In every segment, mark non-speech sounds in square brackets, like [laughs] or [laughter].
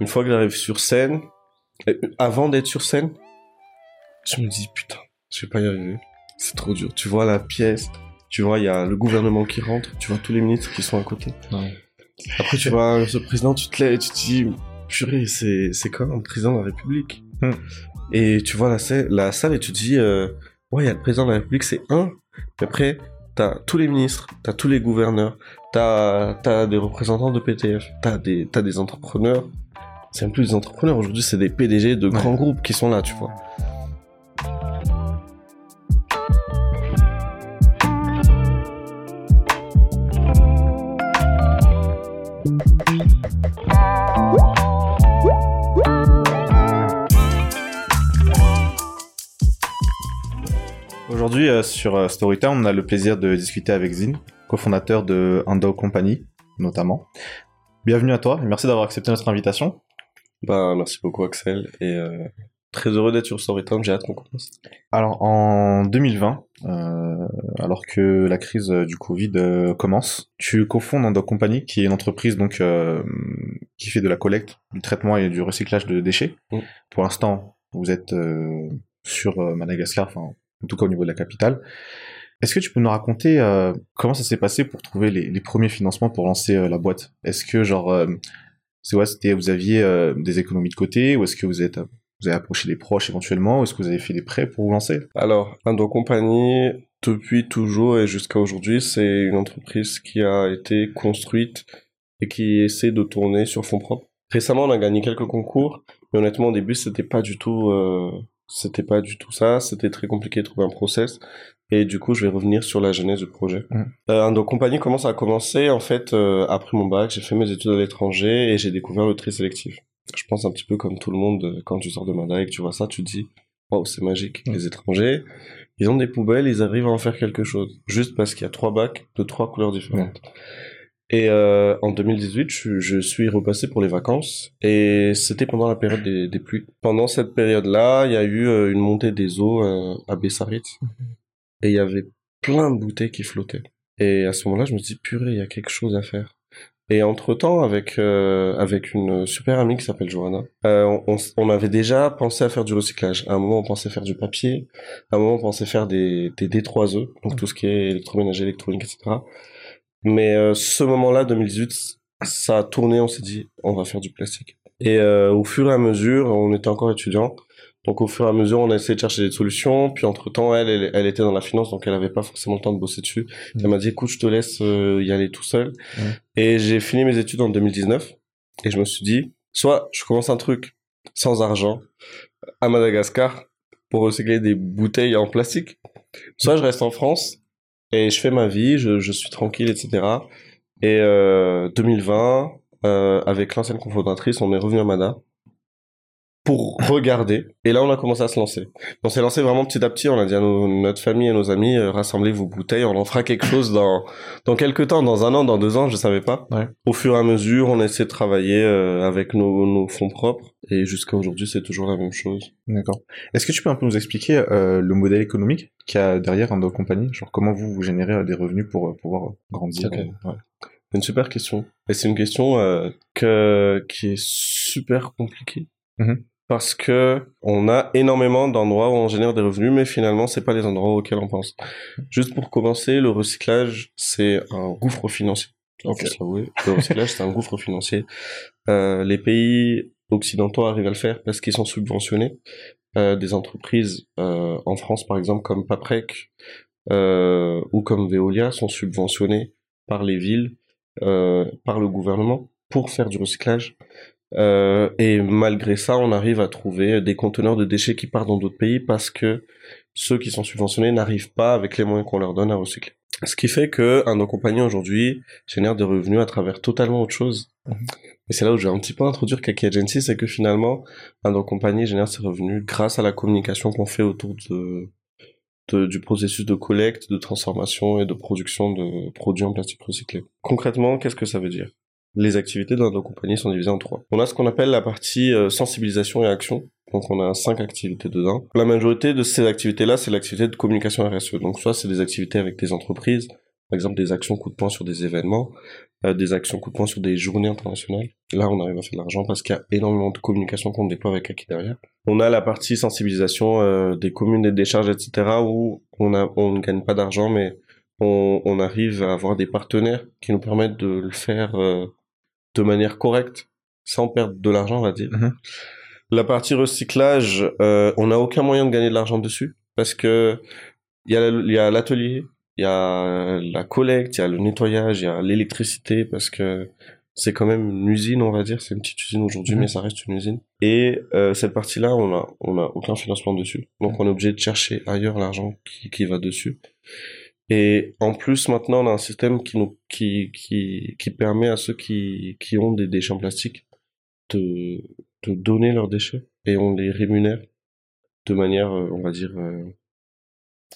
Une fois que j'arrive sur scène, et avant d'être sur scène, je me dis putain, je vais pas y arriver. C'est trop dur. Tu vois la pièce, tu vois, il y a le gouvernement qui rentre, tu vois tous les ministres qui sont à côté. Ouais. Après, tu vois ce président, tu te lèves et tu te dis, purée, c'est, c'est quand même le président de la République. Hmm. Et tu vois la, salle- la salle et tu te dis, euh, ouais, il y a le président de la République, c'est un. Et après, t'as tous les ministres, t'as tous les gouverneurs, t'as, t'as des représentants de PTF, t'as des, t'as des entrepreneurs. C'est même plus des entrepreneurs, aujourd'hui, c'est des PDG de grands groupes qui sont là, tu vois. Aujourd'hui, euh, sur euh, Storytime, on a le plaisir de discuter avec Zin, cofondateur de Ando Company, notamment. Bienvenue à toi et merci d'avoir accepté notre invitation. Bah, merci beaucoup, Axel, et euh, très heureux d'être sur Storytime, j'ai hâte qu'on commence. Alors, en 2020, euh, alors que la crise euh, du Covid euh, commence, tu cofondes Ando Company, qui est une entreprise donc euh, qui fait de la collecte, du traitement et du recyclage de déchets. Mm. Pour l'instant, vous êtes sur Madagascar, enfin, en tout cas au niveau de la capitale. Est-ce que tu peux nous raconter comment ça s'est passé pour trouver les, les premiers financements pour lancer la boîte? Est-ce que genre c'est ouais, c'était vous aviez euh, des économies de côté ou est-ce que vous êtes vous avez approché des proches éventuellement ou est-ce que vous avez fait des prêts pour vous lancer? Alors, Indo Company, depuis toujours et jusqu'à aujourd'hui, c'est une entreprise qui a été construite et qui essaie de tourner sur fonds propres. Récemment, on a gagné quelques concours, mais honnêtement, au début, c'était pas du tout, euh, c'était pas du tout ça. C'était très compliqué de trouver un process. Et du coup, je vais revenir sur la genèse du projet. Mm. Euh, Indo Company commence à commencer, en fait, euh, après mon bac, j'ai fait mes études à l'étranger et j'ai découvert le tri sélectif. Je pense un petit peu comme tout le monde, euh, quand tu sors de et que tu vois ça, tu te dis, waouh, c'est magique. Mm. Les étrangers, ils ont des poubelles, ils arrivent à en faire quelque chose. Juste parce qu'il y a trois bacs de trois couleurs différentes. Et euh, en 2018, je, je suis repassé pour les vacances et c'était pendant la période des, des pluies. Pendant cette période-là, il y a eu une montée des eaux à Bessarit et il y avait plein de bouteilles qui flottaient. Et à ce moment-là, je me suis dit, purée, il y a quelque chose à faire. Et entre-temps, avec, euh, avec une super amie qui s'appelle Johanna, euh, on, avait déjà pensé à faire du recyclage. À un moment, on pensait faire du papier. À un moment, on pensait faire des, des D3E, donc tout ce qui est électroménager, électronique, etc. Mais euh, ce moment-là, 2018, ça a tourné, on s'est dit, on va faire du plastique. Et au fur et à mesure, on était encore étudiant, donc au fur et à mesure, on a essayé de chercher des solutions. Puis entre-temps, elle, elle, elle était dans la finance, donc elle avait pas forcément le temps de bosser dessus. Elle m'a dit, écoute, je te laisse euh, y aller tout seul. Mhm. Et j'ai fini mes études en 2019. Et je me suis dit, soit je commence un truc sans argent à Madagascar pour recycler des bouteilles en plastique, soit je reste en France et je fais ma vie, je, je suis tranquille, etc. Et euh, 2020, euh, avec l'ancienne cofondatrice, on est revenu à Mada pour regarder. Et là, on a commencé à se lancer. On s'est lancé vraiment petit à petit. On a dit à nos- notre famille et nos amis, euh, rassemblez vos bouteilles. On en fera quelque chose dans dans quelques temps, dans un an, dans deux ans, je savais pas. Ouais. Au fur et à mesure, on essaie de travailler euh, avec nos, nos fonds propres. Et jusqu'à aujourd'hui, c'est toujours la même chose. D'accord. Est-ce que tu peux un peu nous expliquer euh, le modèle économique qu'il y a derrière Ando Company Genre comment vous, vous générez des revenus pour pouvoir grandir? Ok. ouais. C'est une super question. Et c'est une question que, qui est super compliquée. Mhm. Parce que on a énormément d'endroits où on génère des revenus, mais finalement, c'est pas les endroits auxquels on pense. Juste pour commencer, le recyclage, c'est un gouffre financier. Il Ok. faut se l'avouer. Le recyclage, c'est un gouffre financier. Euh, les pays occidentaux arrivent à le faire parce qu'ils sont subventionnés. Euh, des entreprises euh, en France, par exemple, comme Paprec euh, ou comme Veolia, sont subventionnées par les villes, euh, par le gouvernement pour faire du recyclage. Euh, et malgré ça, on arrive à trouver des conteneurs de déchets qui partent dans d'autres pays parce que ceux qui sont subventionnés n'arrivent pas avec les moyens qu'on leur donne à recycler. Ce qui fait que un de nos compagnies aujourd'hui génère des revenus à travers totalement autre chose. Et c'est là où je vais un petit peu introduire Kaki Agency, c'est que finalement, un de nos compagnies génère ses revenus grâce à la communication qu'on fait autour de, de- du processus de collecte, de transformation et de production de produits en plastique recyclé. Concrètement, qu'est-ce que ça veut dire? Les activités dans nos compagnies sont divisées en trois. On a ce qu'on appelle la partie euh, sensibilisation et action. Donc on a cinq activités dedans. La majorité de ces activités-là, c'est l'activité de communication RSE. Donc soit c'est des activités avec des entreprises, par exemple des actions coup de poing sur des événements, euh, des actions coup de poing sur des journées internationales. Là, on arrive à faire de l'argent parce qu'il y a énormément de communication qu'on déploie avec Aki derrière. On a la partie sensibilisation euh, des communes, des décharges, etc. où on, a, on ne gagne pas d'argent, mais on, on, arrive à avoir des partenaires qui nous permettent de le faire euh, de manière correcte, sans perdre de l'argent, on va dire. Mhm. La partie recyclage, euh, on n'a aucun moyen de gagner de l'argent dessus parce que il y a l'atelier, il y a la collecte, il y a le nettoyage, il y a l'électricité parce que c'est quand même une usine, on va dire. C'est une petite usine aujourd'hui, Mhm. mais ça reste une usine. Et euh, cette partie-là, on a, on a aucun financement dessus. Donc, on est obligé de chercher ailleurs l'argent qui, qui va dessus. Et en plus, maintenant, on a un système qui nous, qui, qui, qui permet à ceux qui, qui ont des déchets en plastique de, de donner leurs déchets et on les rémunère de manière, euh, on va dire, euh,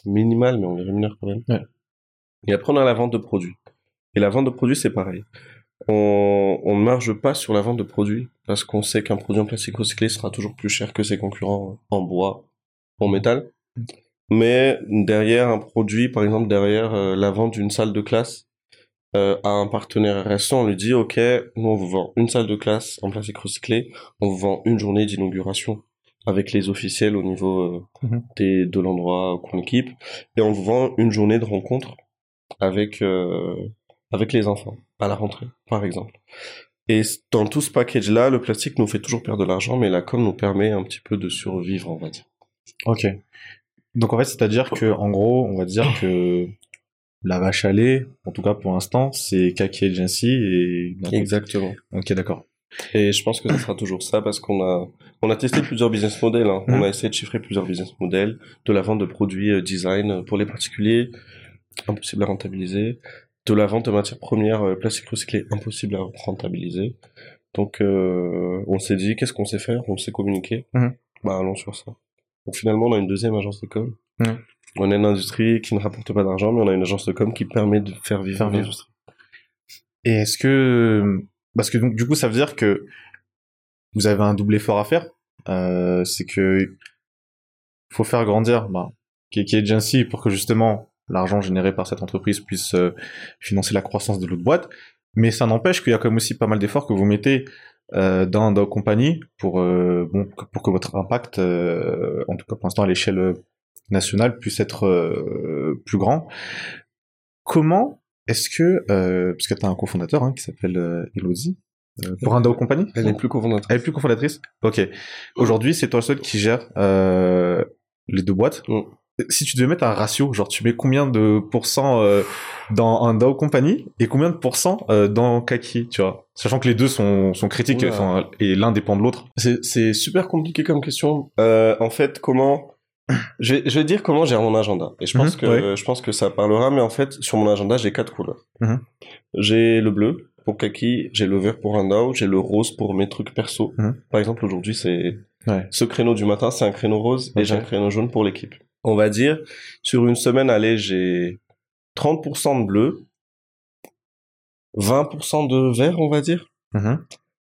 minimale, mais on les rémunère quand même. Ouais. Et après, on a la vente de produits. Et la vente de produits, c'est pareil. On, on ne marge pas sur la vente de produits parce qu'on sait qu'un produit en plastique recyclé sera toujours plus cher que ses concurrents en bois, en métal. Mais derrière un produit, par exemple derrière euh, la vente d'une salle de classe euh, à un partenaire RSE, on lui dit ok, nous on vous vend une salle de classe en plastique recyclé, on vous vend une journée d'inauguration avec les officiels au niveau euh, Mhm. des, de l'endroit qu'on équipe, et on vous vend une journée de rencontre avec euh, avec les enfants à la rentrée, par exemple. Et dans tout ce package-là, le plastique nous fait toujours perdre de l'argent, mais la com nous permet un petit peu de survivre, on va dire. Ok. Donc en fait, c'est-à-dire que en gros, on va dire que la vache à lait, en tout cas pour l'instant, c'est Kaki Agency et. Exactement. Ok, d'accord. Et je pense que ça sera toujours ça parce qu'on a, on a testé plusieurs business models. Hein. On a essayé de chiffrer plusieurs business models, de la vente de produits euh, design pour les particuliers, impossible à rentabiliser, de la vente de matières premières euh, plastiques recyclées, impossible à rentabiliser. Donc, euh, on s'est dit, qu'est-ce qu'on sait faire? On sait communiquer. Mhm. Bah, allons sur ça. Donc, finalement, on a une deuxième agence de com. On a une industrie qui ne rapporte pas d'argent, mais on a une agence de com qui permet de faire vivre Faire l'industrie. Et est-ce que parce que donc du coup ça veut dire que vous avez un double effort à faire, euh, c'est que faut faire grandir bah, Kiki Agency pour que justement l'argent généré par cette entreprise puisse euh, financer la croissance de l'autre boîte, mais ça n'empêche qu'il y a quand même aussi pas mal d'efforts que vous mettez euh, dans dans compagnie pour euh, bon pour que votre impact, euh, en tout cas pour l'instant à l'échelle nationale, puisse être euh, plus grand. Comment est-ce que, euh, parce que tu as un cofondateur hein, qui s'appelle euh, Elodie, pour un DAO Company Elle est plus cofondatrice. Elle est plus cofondatrice? Ok. Aujourd'hui, c'est toi seul qui gère euh, les deux boîtes? Mm. Si tu devais mettre un ratio, genre tu mets combien de pourcents euh, dans un DAO Company et combien de pourcents euh, dans Kaki, tu vois? Sachant que les deux sont, sont critiques et l'un dépend de l'autre. C'est, super compliqué comme question. Euh, en fait, comment je vais, je vais dire comment gère mon agenda. Et je pense Mhm, que ouais. je pense que ça parlera. Mais en fait, sur mon agenda, j'ai quatre couleurs. Mhm. J'ai le bleu pour Kaki, j'ai le vert pour Randao, j'ai le rose pour mes trucs perso. Mhm. Par exemple, aujourd'hui, c'est Ouais. ce créneau du matin, c'est un créneau rose et j'ai un créneau jaune pour l'équipe. On va dire sur une semaine, allez, j'ai 30% de bleu, 20% de vert, on va dire Mhm.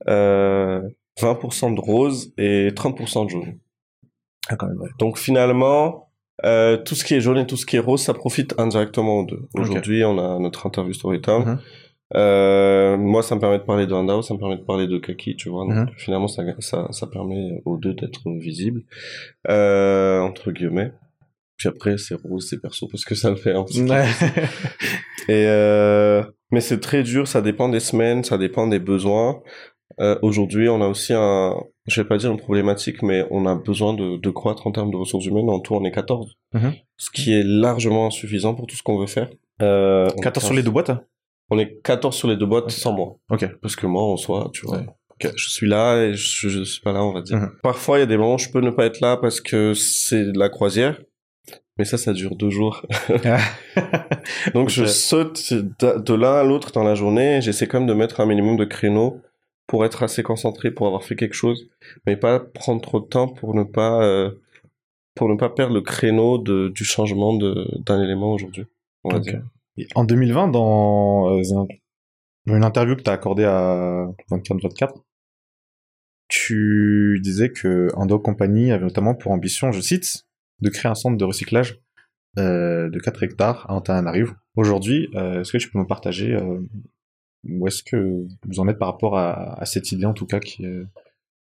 euh, 20% de rose et 30% de jaune. Ah, quand même, ouais. Donc finalement, euh, tout ce qui est jaune et tout ce qui est rose, ça profite indirectement aux deux. Aujourd'hui, on a notre interview Storytime. Mhm. Euh, moi, ça me permet de parler de Handao, ça me permet de parler de Kaki, tu vois. Donc Mhm. finalement, ça, ça, ça permet aux deux d'être visibles, euh, entre guillemets. Puis après, c'est rose, c'est perso, parce que ça le fait. hein, Ouais. et euh, mais c'est très dur, ça dépend des semaines, ça dépend des besoins. Euh, Aujourd'hui, on a aussi un, je vais pas dire une problématique, mais on a besoin de, de croître en termes de ressources humaines. En tout, on est 14, Mhm. ce qui est largement insuffisant pour tout ce qu'on veut faire. Euh, on 14 est sur les deux boîtes hein? On est 14 sur les deux boîtes sans moi. Ok. Parce que moi, en soi, tu vois, Ouais. je suis là et je, je suis pas là, on va dire. Mhm. Parfois, il y a des moments où je peux ne pas être là parce que c'est de la croisière. Mais ça, ça dure deux jours. [laughs] Donc je saute de l'un à l'autre dans la journée. J'essaie quand même de mettre un minimum de créneaux pour être assez concentré, pour avoir fait quelque chose, mais pas prendre trop de temps pour ne pas euh, pour ne pas perdre le créneau de, du changement d'un élément aujourd'hui. En 2020, dans euh, un- une interview que tu as accordée à 24-24, tu disais que Ando Company avait notamment pour ambition, je cite, de créer un centre de recyclage euh, de 4 hectares à Antananarivo. Aujourd'hui, euh, est-ce que tu peux me partager euh, où est-ce que vous en êtes par rapport à, à cette idée en tout cas qui est,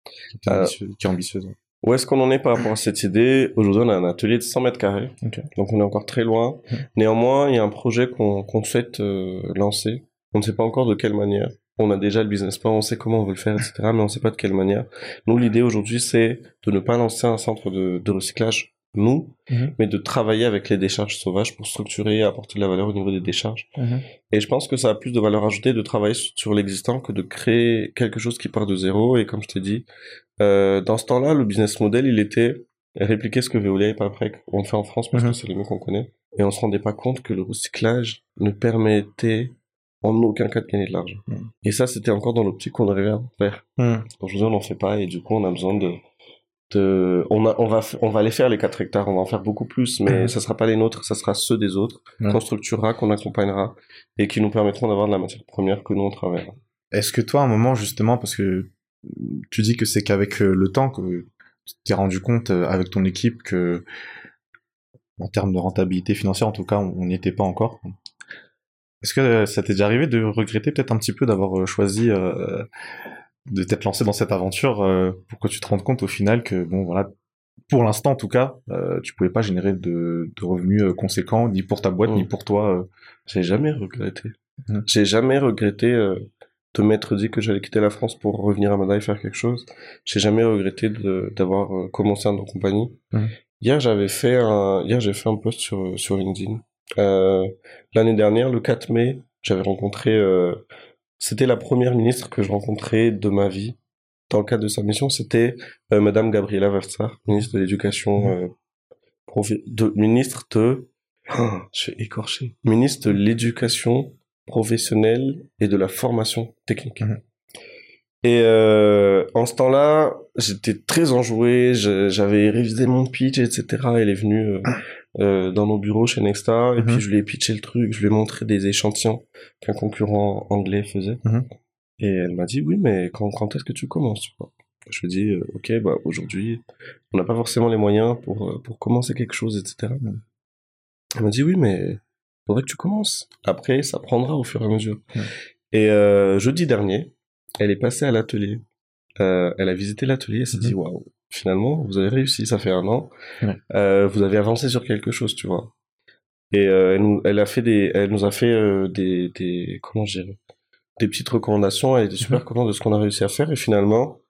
qui est, ambitieuse, qui est ambitieuse Où est-ce qu'on en est par rapport à cette idée? Aujourd'hui, on a un atelier de 100 mètres carrés, donc on est encore très loin. Mhm. Néanmoins, il y a un projet qu'on souhaite euh, lancer. On ne sait pas encore de quelle manière. On a déjà le business plan, on sait comment on veut le faire, etc. Mais on ne sait pas de quelle manière. Nous, l'idée aujourd'hui, c'est de ne pas lancer un centre de, de recyclage, nous, Mhm. mais de travailler avec les décharges sauvages pour structurer et apporter de la valeur au niveau des décharges. Et je pense que ça a plus de valeur ajoutée de travailler sur l'existant que de créer quelque chose qui part de zéro. Et comme je t'ai dit, euh, dans ce temps-là, le business model, il était répliquer ce que Veolia et Paprec ont fait en France parce que Mhm. c'est les mieux qu'on connaît. Et on se rendait pas compte que le recyclage ne permettait en aucun cas de gagner de l'argent. Mhm. Et ça, c'était encore dans l'optique qu'on arrivait à faire. Aujourd'hui, on n'en fait pas et du coup, on a besoin de, de, on a, on va, on va aller faire les 4 hectares, on va en faire beaucoup plus, mais Mhm. ça sera pas les nôtres, ça sera ceux des autres, Ouais. qu'on structurera, qu'on accompagnera et qui nous permettront d'avoir de la matière première que nous on travaillera. Est-ce que toi, à un moment, justement, parce que tu dis que c'est qu'avec euh, le temps que tu t'es rendu compte euh, avec ton équipe que, en termes de rentabilité financière, en tout cas, on n'y était pas encore. Est-ce que euh, ça t'est déjà arrivé de regretter peut-être un petit peu d'avoir choisi euh, de t'être lancé dans cette aventure euh, pour que tu te rendes compte au final que, bon, voilà, pour l'instant, en tout cas, euh, tu pouvais pas générer de, de revenus euh, conséquents, ni pour ta boîte, ni pour toi. euh. J'ai jamais regretté. Mhm. J'ai jamais regretté de m'être dit que j'allais quitter la France pour revenir à Mada et faire quelque chose. J'ai jamais regretté d'avoir commencé à nos compagnies. Mhm. Hier, j'avais fait un, hier, j'ai fait un post sur, sur LinkedIn. L'année dernière, le 4 mai, j'avais rencontré, c'était la première ministre que je rencontrais de ma vie. Dans le cadre de sa mission, c'était euh, Madame Gabriela Versar, ministre de l'Éducation, Mhm. euh, de, ministre de, Ah, je suis écorché, ministre de l'Éducation professionnelle et de la formation technique. Mhm. Et euh, en ce temps-là, j'étais très enjoué, j'avais révisé mon pitch, etc. Elle est venue euh, euh, dans nos bureaux chez Nexta, et Mhm. puis je lui ai pitché le truc, je lui ai montré des échantillons qu'un concurrent anglais faisait. Mhm. Et elle m'a dit, oui, mais quand, quand est-ce que tu commences tu vois? Je lui ai dit, euh, ok, bah, aujourd'hui, on n'a pas forcément les moyens pour, euh, pour commencer quelque chose, etc. Mhm. Elle m'a dit, oui, mais faudrait que tu commences. Après, ça prendra au fur et à mesure. Et euh, jeudi dernier, elle est passée à l'atelier. Euh, elle a visité l'atelier, elle s'est Mhm. dit, waouh, finalement, vous avez réussi, ça fait un an. Ouais. Euh, vous avez avancé sur quelque chose, tu vois. Et euh, elle, nous, elle a fait des, elle nous a fait des, des, comment dirais, des petites recommandations. Elle était super Mhm. contente de ce qu'on a réussi à faire. Et finalement,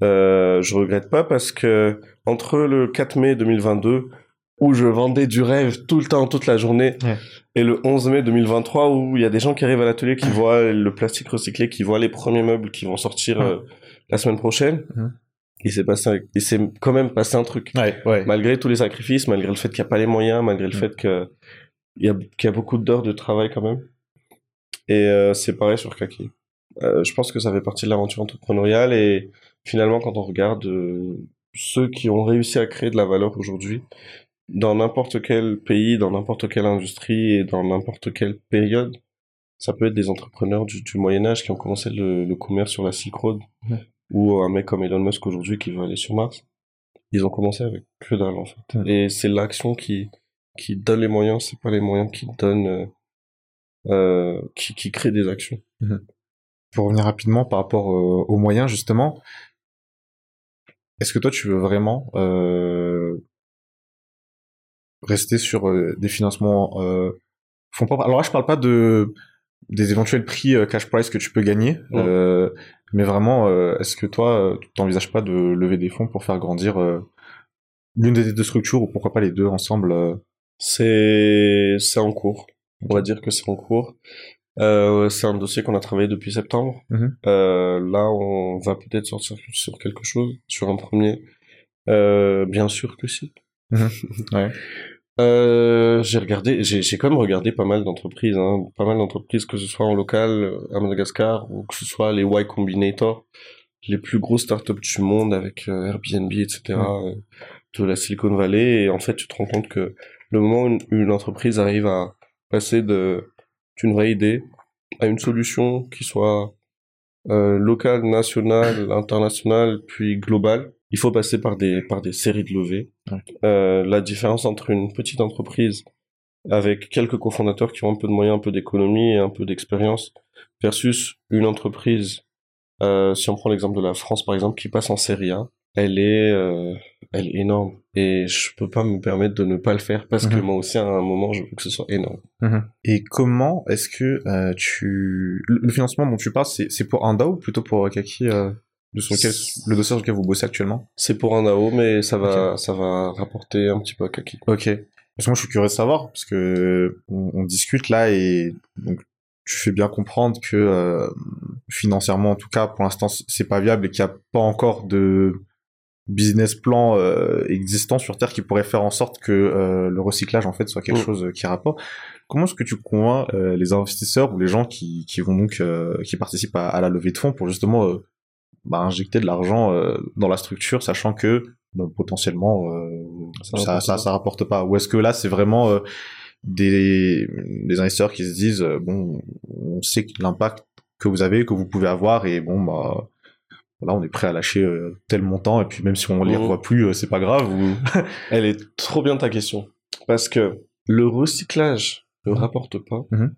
je regrette pas parce que entre le 4 mai 2022 où je vendais du rêve tout le temps, toute la journée, Ouais. et le 11 mai 2023 où il y a des gens qui arrivent à l'atelier, qui voient le plastique recyclé, qui voient les premiers meubles qui vont sortir euh, la semaine prochaine, il s'est passé, il s'est quand même passé un truc. Ouais. Malgré tous les sacrifices, malgré le fait qu'il n'y a pas les moyens, malgré le fait que il y a, qu'il y a beaucoup d'heures de travail quand même. Et euh, c'est pareil sur Kaki. Euh, je pense que ça fait partie de l'aventure entrepreneuriale et finalement quand on regarde euh, ceux qui ont réussi à créer de la valeur aujourd'hui, dans n'importe quel pays, dans n'importe quelle industrie et dans n'importe quelle période, ça peut être des entrepreneurs du, du Moyen Âge qui ont commencé le, le commerce sur la Silk Road, Ouais. ou un mec comme Elon Musk aujourd'hui qui veut aller sur Mars. Ils ont commencé avec que dalle en fait. Ouais. Et c'est l'action qui qui donne les moyens, c'est pas les moyens qui donnent, euh, euh, qui qui créent des actions. pour revenir rapidement par rapport euh, aux moyens justement, est-ce que toi tu veux vraiment euh, rester sur euh, des financements euh, fonds propres Alors là je parle pas de des éventuels prix euh, cash price que tu peux gagner, Ouais. euh, mais vraiment euh, est-ce que toi tu t'envisages pas de lever des fonds pour faire grandir euh, l'une des deux structures ou pourquoi pas les deux ensemble C'est c'est en cours. On va dire que c'est en cours. Euh, c'est un dossier qu'on a travaillé depuis septembre. Mhm. Euh, là, on va peut-être sortir sur quelque chose, sur un premier. Euh, bien sûr que si. Ouais. Euh, j'ai regardé, j'ai j'ai quand même regardé pas mal d'entreprises, hein, pas mal d'entreprises que ce soit en local euh, à Madagascar ou que ce soit les Y Combinator, les plus grosses startups du monde avec euh, Airbnb, etc. euh, de la Silicon Valley. Et en fait, tu te rends compte que le moment où une, une entreprise arrive à passer de d'une vraie idée à une solution qui soit euh, locale, nationale, internationale, puis globale, il faut passer par des par des séries de levées. Euh, la différence entre une petite entreprise avec quelques cofondateurs qui ont un peu de moyens, un peu d'économie et un peu d'expérience, versus une entreprise, euh, si on prend l'exemple de la France par exemple, qui passe en série A, elle est, euh, elle est énorme. Et je peux pas me permettre de ne pas le faire parce que Mhm. moi aussi à un moment je veux que ce soit énorme. Et comment est-ce que euh, tu... Le financement dont tu parles, c'est pour un DAO ou plutôt pour Kaki, euh, de sur lequel, le dossier sur lequel vous bossez actuellement C'est pour un DAO, mais ça va, ça va rapporter un petit peu à Kaki. Ok. Parce que moi, je suis curieux de savoir, parce que on, on discute là et donc tu fais bien comprendre que euh, financièrement, en tout cas, pour l'instant, c'est pas viable et qu'il n'y a pas encore de business plan euh, existant sur Terre qui pourrait faire en sorte que euh, le recyclage en fait soit quelque Mm. chose qui rapporte. Comment est-ce que tu convaincs euh, les investisseurs ou les gens qui, qui vont donc euh, qui participent à, à la levée de fonds pour justement euh, bah, injecter de l'argent euh, dans la structure, sachant que bah, potentiellement euh, Ça ça, rapporte ça, pas. ça rapporte pas. Ou est-ce que là c'est vraiment euh, des, des investisseurs qui se disent bon, on sait l'impact que vous avez, que vous pouvez avoir, et bon bah là on est prêt à lâcher tel montant et puis même si on les Mhm. revoit plus, c'est pas grave. Ou... [laughs] Elle est trop bien ta question. Parce que le recyclage ne rapporte pas, Mhm.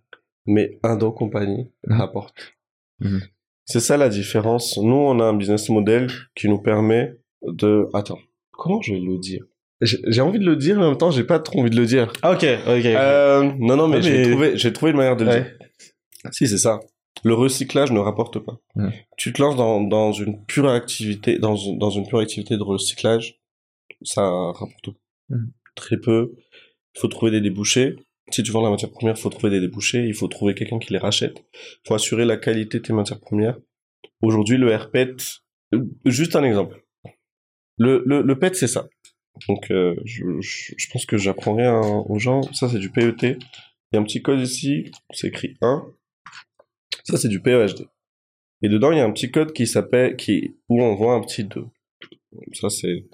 mais un don compagnie rapporte. C'est ça la différence. Nous, on a un business model qui nous permet de... Attends, comment je vais le dire? J'ai envie de le dire, mais en même temps, j'ai pas trop envie de le dire. Ah ok, ok. Euh, non, non, mais, Ouais, j'ai trouvé, j'ai trouvé une manière de le Ouais. dire. Si, c'est ça. Le recyclage ne rapporte pas. Tu te lances dans, dans une pure activité, dans, une- dans une pure activité de recyclage, ça rapporte Mhm. très peu. Il faut trouver des débouchés. Si tu vends la matière première, il faut trouver des débouchés. Il faut trouver quelqu'un qui les rachète. Il faut assurer la qualité de tes matières premières. Aujourd'hui, le RPET, euh, juste un exemple. Le, le, le PET, c'est ça. Donc, euh, je, je, je pense que j'apprends rien aux gens. Ça, c'est du PET. Il y a un petit code ici, c'est écrit 1. Ça, c'est du PEHD. Et dedans, il y a un petit code qui s'appelle, qui, où on voit un petit 2. Ça, c'est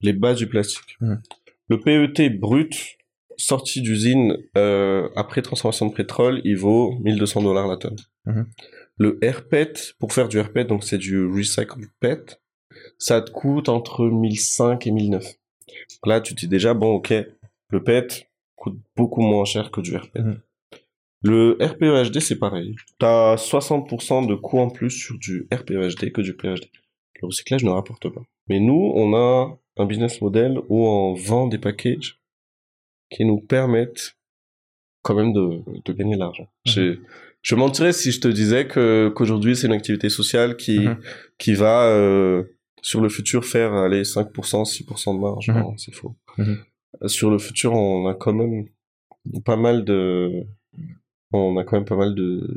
les bases du plastique. Mhm. Le PET brut, sorti d'usine, euh, après transformation de pétrole, il vaut 1200 dollars la tonne. Mhm. Le RPET, pour faire du RPET, donc c'est du Recycled PET, ça te coûte entre 1005 et 1009. Donc là, tu te dis déjà, bon, ok, le PET coûte beaucoup moins cher que du RPET. Mhm. Le RPEHD, c'est pareil. Tu as 60% de coûts en plus sur du RPEHD que du PEHD. Le recyclage ne rapporte pas. Mais nous, on a un business model où on vend des packages qui nous permettent quand même de, de gagner de l'argent. Mhm. Je, je mentirais si je te disais que qu'aujourd'hui c'est une activité sociale qui Mhm. qui va euh, sur le futur faire aller 5%, 6% de marge. Non, c'est faux. Mhm. Euh, Sur le futur, on a quand même pas mal de on a quand même pas mal de,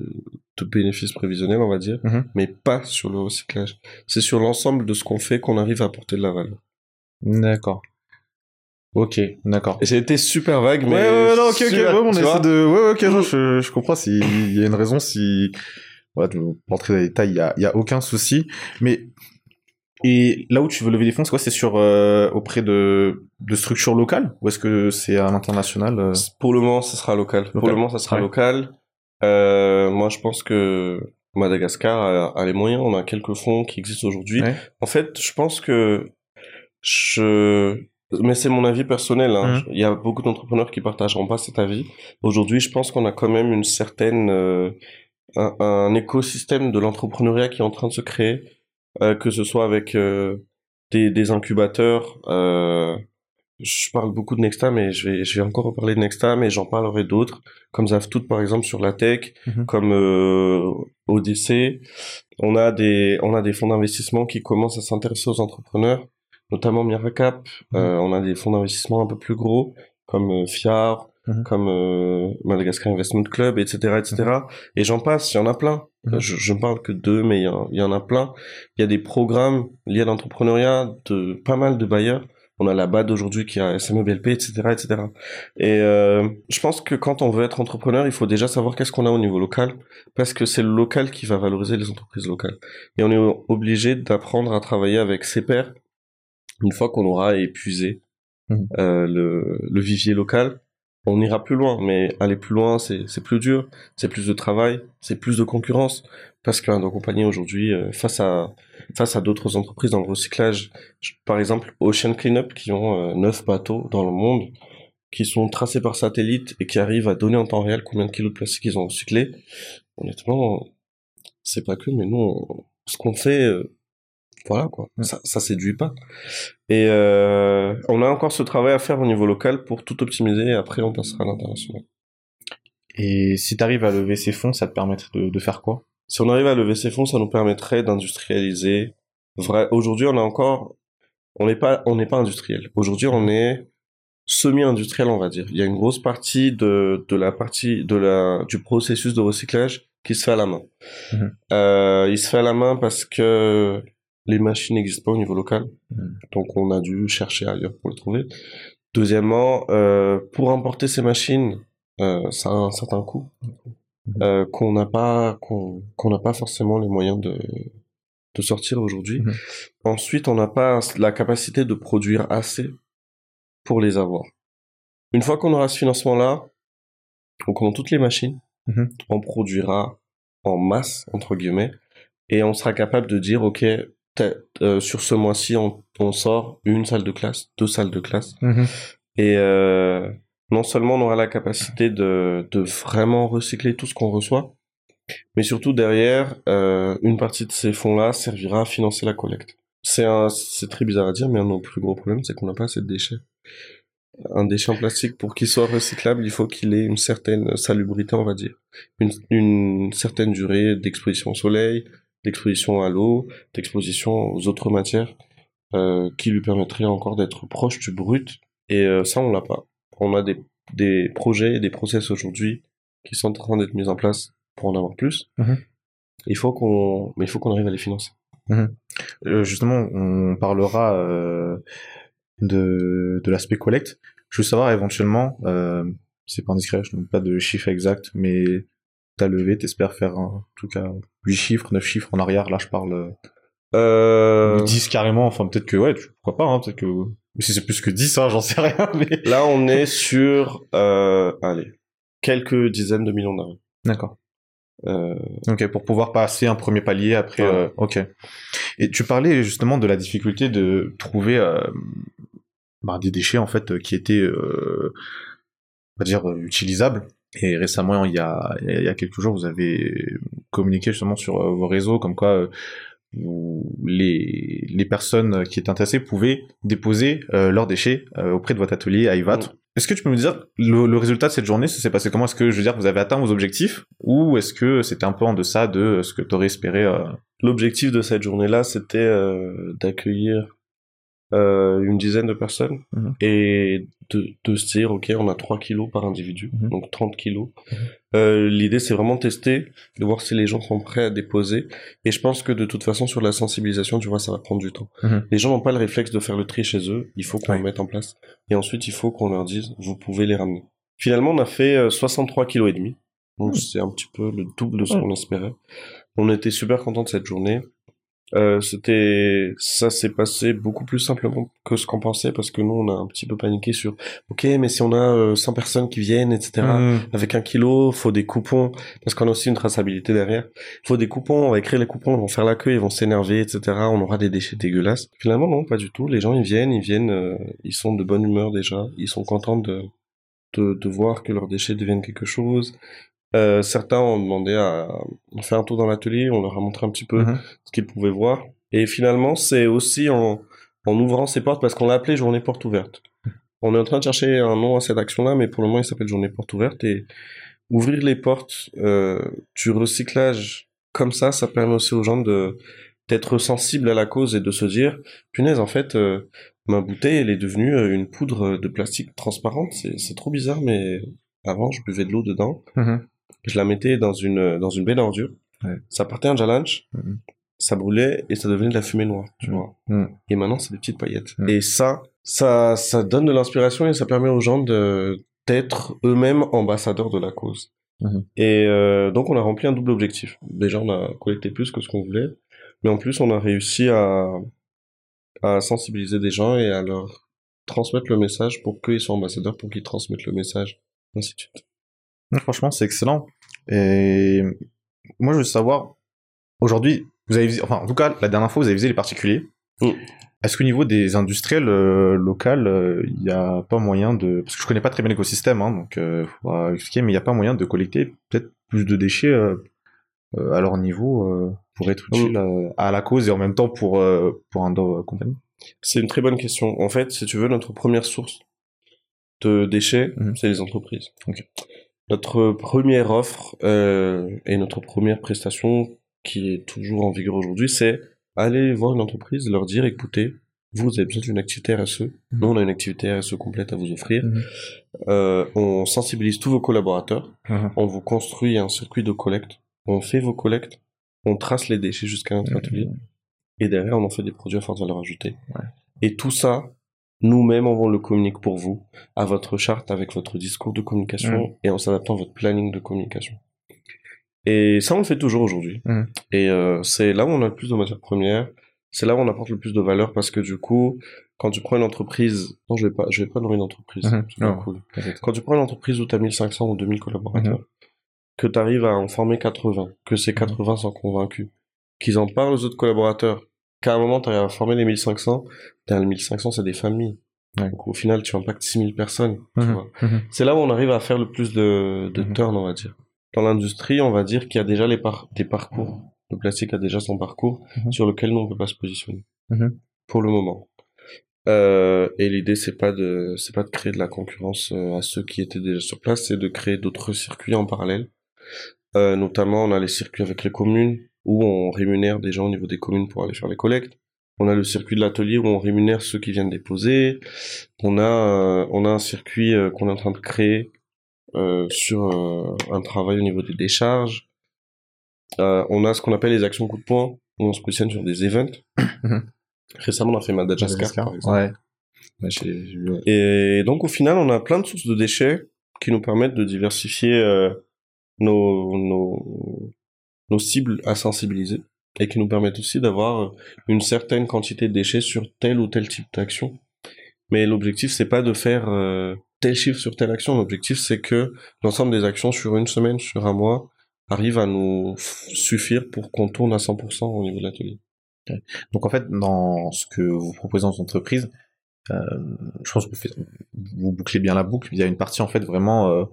de bénéfices prévisionnels, on va dire, mais pas sur le recyclage. C'est sur l'ensemble de ce qu'on fait qu'on arrive à apporter de la valeur. D'accord. Ok, d'accord. Été super vague, mais ouais, ouais, non, ok, ok, ouais, on essaie de, ouais, ouais, ok, je, je comprends s'il y a une raison, si, pas rentrer dans les détails, il y a, y a aucun souci, mais, et là où tu veux lever des fonds, c'est quoi, c'est sur, euh, auprès de, de structures locales, ou est-ce que c'est à l'international, euh? Pour le moment, ça sera local. Pour le moment, ça sera Ouais. local. Euh, moi, je pense que Madagascar a, a les moyens. On a quelques fonds qui existent aujourd'hui. Ouais. En fait, je pense que je, mais c'est mon avis personnel. Hein. Mhm. Il y a beaucoup d'entrepreneurs qui partageront pas cet avis. Aujourd'hui, je pense qu'on a quand même une certaine, euh, un, un écosystème de l'entrepreneuriat qui est en train de se créer, euh, que ce soit avec euh, des, des incubateurs. Euh, je parle beaucoup de Nexta, mais je vais, je vais encore reparler de Nexta, mais j'en parlerai d'autres, comme Zavtout par exemple sur la tech, Mhm. comme euh, ODC. On a des, on a des fonds d'investissement qui commencent à s'intéresser aux entrepreneurs, notamment Miracap. Euh, on a des fonds d'investissement un peu plus gros, comme euh, FIAR, Mhm. comme euh, Madagascar Investment Club, etc., etc. Et j'en passe, il y en a plein. Mhm. Je, je ne parle que d'eux, mais il y, en- il y en a plein. Il y a des programmes liés à l'entrepreneuriat de pas mal de bailleurs. On a la BAD aujourd'hui qui a SMEBLP, etc., etc. Et euh, je pense que quand on veut être entrepreneur, il faut déjà savoir qu'est-ce qu'on a au niveau local, parce que c'est le local qui va valoriser les entreprises locales. Et on est obligé d'apprendre à travailler avec ses pairs une fois qu'on aura épuisé Mhm. euh, le, le vivier local. On ira plus loin, mais aller plus loin, c'est plus dur, c'est plus de travail, c'est plus de concurrence, parce qu'un nos compagnies aujourd'hui, euh, face à face à d'autres entreprises dans le recyclage, je- par exemple Ocean Cleanup qui ont euh, neuf bateaux dans le monde, qui sont tracés par satellite et qui arrivent à donner en temps réel combien de kilos de plastique ils ont recyclé, honnêtement, c'est pas que, mais nous, ce qu'on fait, euh, voilà quoi, ça, ça séduit pas. Et euh, on a encore ce travail à faire au niveau local pour tout optimiser et après on passera à l'international. Et si tu arrives à lever ces fonds, ça te permettrait de, de faire quoi? Si on arrive à lever ces fonds, ça nous permettrait d'industrialiser. Vrai, aujourd'hui on a encore, on n'est pas, on n'est pas industriel. Aujourd'hui on est semi-industriel, on va dire. Il y a une grosse partie de, de la partie de la du processus de recyclage qui se fait à la main. Mhm. Euh, il se fait à la main parce que les machines n'existent pas au niveau local, Mhm. donc on a dû chercher ailleurs pour les trouver. Deuxièmement, euh, pour importer ces machines, euh, ça a un certain coût Mhm. euh, qu'on n'a pas qu'on qu'on n'a pas forcément les moyens de de sortir aujourd'hui. Mhm. Ensuite, on n'a pas la capacité de produire assez pour les avoir. Une fois qu'on aura ce financement-là, on a toutes les machines, on produira en masse entre guillemets et on sera capable de dire ok euh, sur ce mois-ci on, on sort une salle de classe, deux salles de classe et euh, non seulement on aura la capacité de, de vraiment recycler tout ce qu'on reçoit, mais surtout derrière, euh, une partie de ces fonds-là servira à financer la collecte. C'est très bizarre à dire, mais un de nos plus gros problèmes, c'est qu'on n'a pas assez de déchets. Un déchet en plastique, pour qu'il soit recyclable, il faut qu'il ait une certaine salubrité, on va dire. Une, une certaine durée d'exposition au soleil, d'exposition à l'eau, d'exposition aux autres matières, euh, qui lui permettraient encore d'être proche du brut. Et euh, ça, on l'a pas. On a des, des projets et des process aujourd'hui qui sont en train d'être mis en place pour en avoir plus. Mhm. Il faut qu'on, mais il faut qu'on arrive à les financer. Euh, justement, on parlera euh, de, de l'aspect collecte. Je veux savoir éventuellement, euh, c'est pas indiscret, je donne pas de chiffre exact, mais t'as levé, t'espères faire en tout cas 8 chiffres, 9 chiffres en arrière, là je parle euh, Euh, 10 carrément, enfin peut-être que ouais, tu- pourquoi pas, hein, peut-être que mais si c'est plus que 10, hein, j'en sais rien, [laughs] mais... là, on est sur, euh, allez, quelques dizaines de millions d'euros. D'accord. Euh, Ok, pour pouvoir passer un premier palier après. Ouais. euh, ok. Et tu parlais justement de la difficulté de trouver euh, bah, des déchets en fait euh, qui étaient, euh, on va dire, euh, utilisables. Et récemment, il y a, il y a quelques jours, vous avez communiqué justement sur euh, vos réseaux comme quoi euh, les, les personnes qui étaient intéressées pouvaient déposer euh, leurs déchets euh, auprès de votre atelier à IVAT. Est-ce que tu peux me dire le, le résultat de cette journée, ça s'est passé comment? Est-ce que je veux dire vous avez atteint vos objectifs? Ou est-ce que c'était un peu en deçà de ce que tu aurais espéré euh, L'objectif de cette journée-là, c'était d'accueillir euh, une dizaine de personnes Mhm. et de, de se dire, ok, on a 3 kilos par individu, Mhm. donc 30 kilos. Mhm. Euh, L'idée, c'est vraiment tester, de voir si les gens sont prêts à déposer. Et je pense que de toute façon, sur la sensibilisation, tu vois, ça va prendre du temps. Les gens n'ont pas le réflexe de faire le tri chez eux, il faut qu'on Ouais. le mette en place. Et ensuite, il faut qu'on leur dise, vous pouvez les ramener. Finalement, on a fait euh, 63 kilos et demi. Donc, c'est un petit peu le double de ce qu'on espérait. On était super contents de cette journée. Euh, c'était, ça s'est passé beaucoup plus simplement que ce qu'on pensait parce que nous, on a un petit peu paniqué sur, ok, mais si on a euh, 100 personnes qui viennent, etc., Mhm. avec un kilo, faut des coupons, parce qu'on a aussi une traçabilité derrière. Faut des coupons, on va écrire les coupons, ils vont faire la queue, ils vont s'énerver, etc. On aura des déchets dégueulasses. Finalement, non, pas du tout. Les gens, ils viennent, ils viennent, euh, ils sont de bonne humeur déjà, ils sont contents de, de, de voir que leurs déchets deviennent quelque chose. Euh, certains ont demandé à, à faire un tour dans l'atelier, on leur a montré un petit peu Mhm. ce qu'ils pouvaient voir. Et finalement, c'est aussi en, en ouvrant ces portes, parce qu'on l'a appelé Journée Porte Ouverte. On est en train de chercher un nom à cette action-là, mais pour le moment, il s'appelle Journée Porte Ouverte. Et ouvrir les portes euh, du recyclage comme ça, ça permet aussi aux gens de d'être sensibles à la cause et de se dire, punaise, en fait, euh, ma bouteille, elle est devenue euh, une poudre de plastique transparente. C'est c'est trop bizarre, mais avant, je buvais de l'eau dedans. Mhm. Je la mettais dans une, dans une baie d'ordures. Ouais. Ça partait un challenge, Mhm. ça brûlait et ça devenait de la fumée noire, tu Mhm. vois. Mhm. Et maintenant, c'est des petites paillettes. Et ça, ça, ça donne de l'inspiration et ça permet aux gens de, d'être eux-mêmes ambassadeurs de la cause. Et euh, donc, on a rempli un double objectif. Déjà, on a collecté plus que ce qu'on voulait, mais en plus, on a réussi à, à sensibiliser des gens et à leur transmettre le message pour qu'ils soient ambassadeurs, pour qu'ils transmettent le message, ainsi de suite. Franchement, c'est excellent. Et moi, je veux savoir, aujourd'hui, vous avez visé, enfin, en tout cas, la dernière fois, vous avez visé les particuliers. Mm. Est-ce qu'au niveau des industriels euh, locales, euh, il n'y a pas moyen de... Parce que je connais pas très bien l'écosystème, hein, donc il faudra expliquer, mais il n'y a pas moyen de collecter peut-être plus de déchets à leur niveau pour être utile à, la cause et en même temps pour, pour un compagnie? C'est une très bonne question. En fait, si tu veux, notre première source de déchets, mhm. c'est les entreprises. Notre première offre et notre première prestation qui est toujours en vigueur aujourd'hui, c'est aller voir une entreprise, leur dire écoutez, vous avez besoin d'une activité RSE. Mhm. Nous, on a une activité RSE complète à vous offrir. Mhm. Euh, on sensibilise tous vos collaborateurs. Mhm. On vous construit un circuit de collecte. On fait vos collectes. On trace les déchets jusqu'à notre atelier. Et derrière, on en fait des produits à forte valeur ajoutée. Et tout ça, nous-mêmes, on le communique pour vous, à votre charte, avec votre discours de communication et en s'adaptant à votre planning de communication. Et ça, on le fait toujours aujourd'hui. Mmh. Et euh, c'est là où on a le plus de matières premières. C'est là où on apporte le plus de valeur parce que du coup, quand tu prends une entreprise, non, je vais pas, je vais pas nommer une entreprise. Mmh. C'est cool. Quand tu prends une entreprise où tu as 1500 ou 2000 collaborateurs, mmh. que tu arrives à en former 80, que ces 80 sont convaincus, qu'ils en parlent aux autres collaborateurs, qu'à un moment tu arrives à former les 1500, les 1500 c'est des familles. Donc au final, tu impactes 6000 personnes. C'est là où on arrive à faire le plus de, de turn, on va dire dans l'industrie, on va dire qu'il y a déjà les des parcours. Le plastique a déjà son parcours mhm. sur lequel nous on peut pas se positionner mhm. pour le moment. Euh, et l'idée c'est pas de c'est pas de créer de la concurrence euh, à ceux qui étaient déjà sur place, c'est de créer d'autres circuits en parallèle. Euh, notamment, on a les circuits avec les communes où on rémunère des gens au niveau des communes pour aller faire les collectes. On a le circuit de l'atelier où on rémunère ceux qui viennent déposer. On a euh, on a un circuit euh, qu'on est en train de créer euh, sur euh, un travail au niveau des décharges. Euh, on a ce qu'on appelle les actions coup de poing, où on se positionne sur des events. Mhm. Récemment, on a fait Madagascar, par exemple. Ouais. Et donc, au final, on a plein de sources de déchets qui nous permettent de diversifier nos, nos, nos cibles à sensibiliser et qui nous permettent aussi d'avoir une certaine quantité de déchets sur tel ou tel type d'action. Mais l'objectif, c'est pas de faire tel chiffre sur telle action. L'objectif, c'est que l'ensemble des actions sur une semaine, sur un mois, arrivent à nous suffire pour qu'on tourne à 100% au niveau de l'atelier. Donc en fait, dans ce que vous proposez en entreprise, euh, je pense que vous, vous, bouclez bien la boucle. Il y a une partie en fait vraiment euh,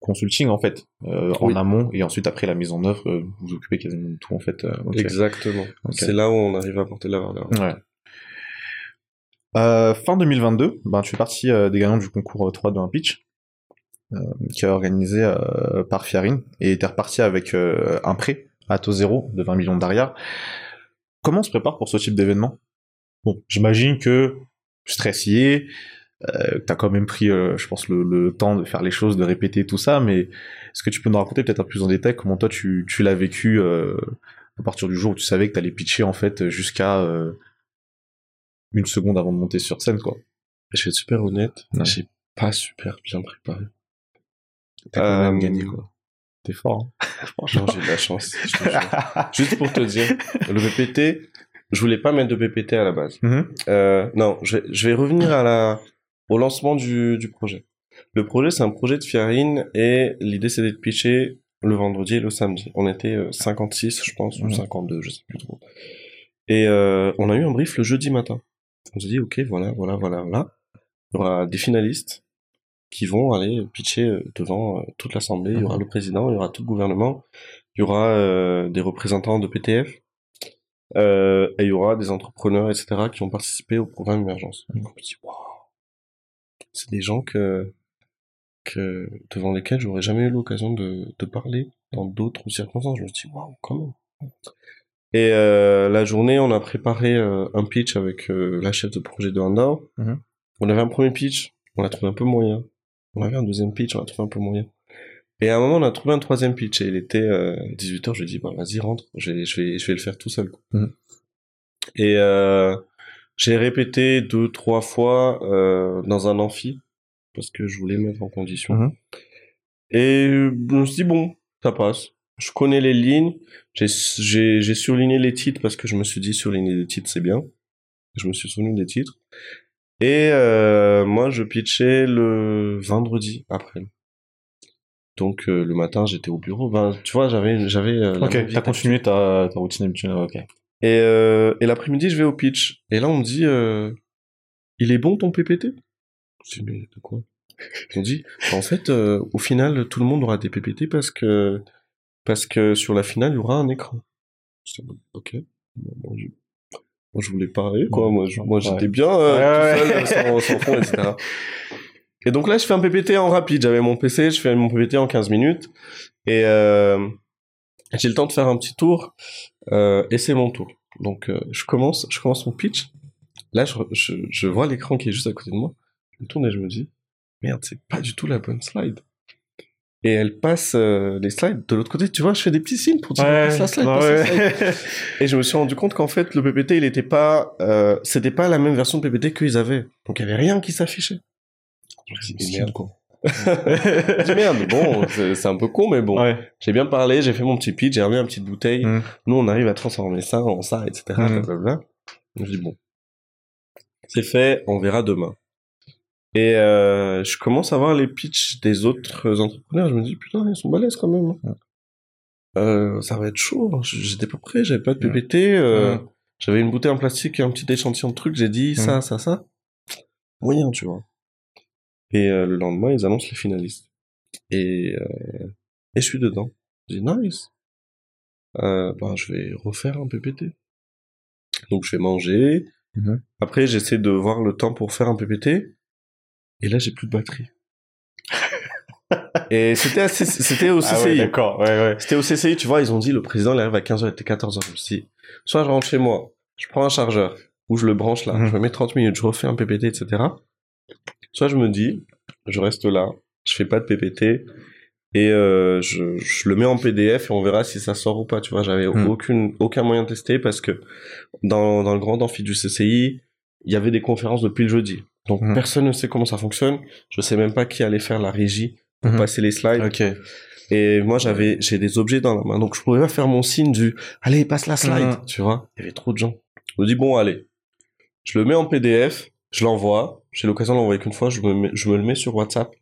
consulting en fait euh, en amont et ensuite après la mise en œuvre, euh, vous occupez quasiment de tout en fait. Euh, Exactement. C'est là où on arrive à apporter la valeur. Ouais. Fin 2022, ben, tu fais partie des gagnants du concours 3 de un pitch, qui est organisé par Fiarine, et tu es reparti avec un prêt à taux zéro de 20 millions d'arrière. Comment on se prépare pour ce type d'événement? Bon, j'imagine que stressé, euh, tu as quand même pris, je pense, le, temps de faire les choses, de répéter tout ça, mais est-ce que tu peux nous raconter peut-être un peu plus en détail comment toi tu, tu l'as vécu à partir du jour où tu savais que tu allais pitcher en fait jusqu'à une seconde avant de monter sur scène, quoi? Je vais être super honnête, j'ai pas super bien préparé. T'as quand même euh, gagné, quoi. T'es fort, hein [laughs] Franchement, j'ai de la chance. [laughs] Juste pour te dire, le PPT, je voulais pas mettre de PPT à la base. Mm-hmm. euh, non, je, je, vais revenir à la, au lancement du, du projet. Le projet, c'est un projet de Fiarine et l'idée, c'est d'être pitché le vendredi et le samedi. On était 56, euh, je pense, ou 52, mm-hmm. je sais plus trop. Et euh, on a eu un brief le jeudi matin. On se dit, ok, voilà, voilà, voilà, voilà. Il y aura des finalistes qui vont aller pitcher euh, devant toute l'Assemblée. Il y aura le président, il y aura tout le gouvernement, il y aura euh, des représentants de PTF, et il y aura des entrepreneurs, etc., qui ont participé au programme Émergence. On me dit, waouh, c'est des gens que, que devant lesquels j'aurais jamais eu l'occasion de, de parler dans d'autres circonstances. Je me dis, waouh, comment? Et euh, la journée, on a préparé euh, un pitch avec euh, la chef de projet de Andor. Mhm. On avait un premier pitch, on l'a trouvé un peu moyen. On avait un deuxième pitch, on l'a trouvé un peu moyen. Et à un moment, on a trouvé un troisième pitch et il était 18h. Je lui ai dit, bah, vas-y, rentre. Je vais, je, vais, je vais le faire tout seul. Mhm. Et j'ai répété deux, trois fois dans un amphi parce que je voulais mettre en condition. Mhm. Et je me suis dit, bon, ça passe je connais les lignes, j'ai surligné les titres parce que je me suis dit surligner les titres c'est bien. Je me suis souvenu des titres. Et euh, moi je pitchais le vendredi après. Donc euh, le matin j'étais au bureau. Ben tu vois j'avais j'avais. Euh, ok. T'as continué ta, ta routine habituelle. Ok. Et, euh, et l'après-midi, je vais au pitch. Et là, on me dit, euh, il est bon ton PPT Je dis, mais de quoi? Ils ont dit, en fait, euh, au final, tout le monde aura des PPT parce que, parce que sur la finale, il y aura un écran. Je dis, ok. Bon, je, moi, je voulais parler, quoi. Moi, moi Ouais. j'étais bien euh, Ouais, tout ouais. seul, sans, sans fond, etc. Et donc là, je fais un PPT en rapide. J'avais mon PC, je fais mon PPT en 15 minutes. Et euh, j'ai le temps de faire un petit tour. Euh, et c'est mon tour. Donc, euh, je commence, je commence mon pitch. Là, je, je, je vois l'écran qui est juste à côté de moi. Je me tourne et je me dis, merde, c'est pas du tout la bonne slide. Et elle passe euh, les slides de l'autre côté. Tu vois, je fais des petits signes pour dire, passe la slide, passe la slide. [laughs] Et je me suis rendu compte qu'en fait, le PPT, il était pas, c'était pas la même version de PPT qu'ils avaient. Donc, il y avait rien qui s'affichait. Je me merde. quoi. Je dis, merde, bon, c'est un peu con, mais bon. Ouais. J'ai bien parlé, j'ai fait mon petit pitch, j'ai remis une petite bouteille. Mm. Nous, on arrive à transformer ça en ça, etc. Mm. blablabla. Je dis, bon, c'est fait, on verra demain. Et euh, je commence à voir les pitchs des autres entrepreneurs. Je me dis, putain, ils sont balèzes quand même. hein. Euh, ça va être chaud. J'étais pas prêt, j'avais pas de Mm. PPT. euh, Mm. J'avais une bouteille en plastique et un petit échantillon de trucs. J'ai dit ça, ça, ça. Moyen, tu vois. Et euh, le lendemain, ils annoncent les finalistes. Et, euh, et je suis dedans. Je dis nice. Euh, ben, je vais refaire un PPT. Donc je vais manger. Mhm. Après, j'essaie de voir le temps pour faire un PPT. Et là, j'ai plus de batterie. [laughs] et c'était assez, c'était au CCI. Ah ouais, d'accord. Ouais, ouais. C'était au CCI, tu vois, ils ont dit le président il arrive à 15h, il était 14h. Je me suis dit, soit je rentre chez moi, je prends un chargeur, ou je le branche là, Mhm. je me mets 30 minutes, je refais un PPT, etc. Soit je me dis, je reste là, je fais pas de PPT, et euh, je, je le mets en PDF et on verra si ça sort ou pas, tu vois. J'avais Mhm. aucune, aucun moyen de tester parce que dans, dans le grand amphi du CCI, il y avait des conférences depuis le jeudi. Donc Mhm. personne ne sait comment ça fonctionne. Je sais même pas qui allait faire la régie pour Mhm. passer les slides. Ok. Et moi, j'avais, j'ai des objets dans la main, donc je pouvais pas faire mon signe du, allez, passe la slide, tu vois. Il y avait trop de gens. Je me dis, bon, allez. Je le mets en PDF, je l'envoie. J'ai l'occasion de l'envoyer qu'une fois, je me, mets- je me le mets sur WhatsApp.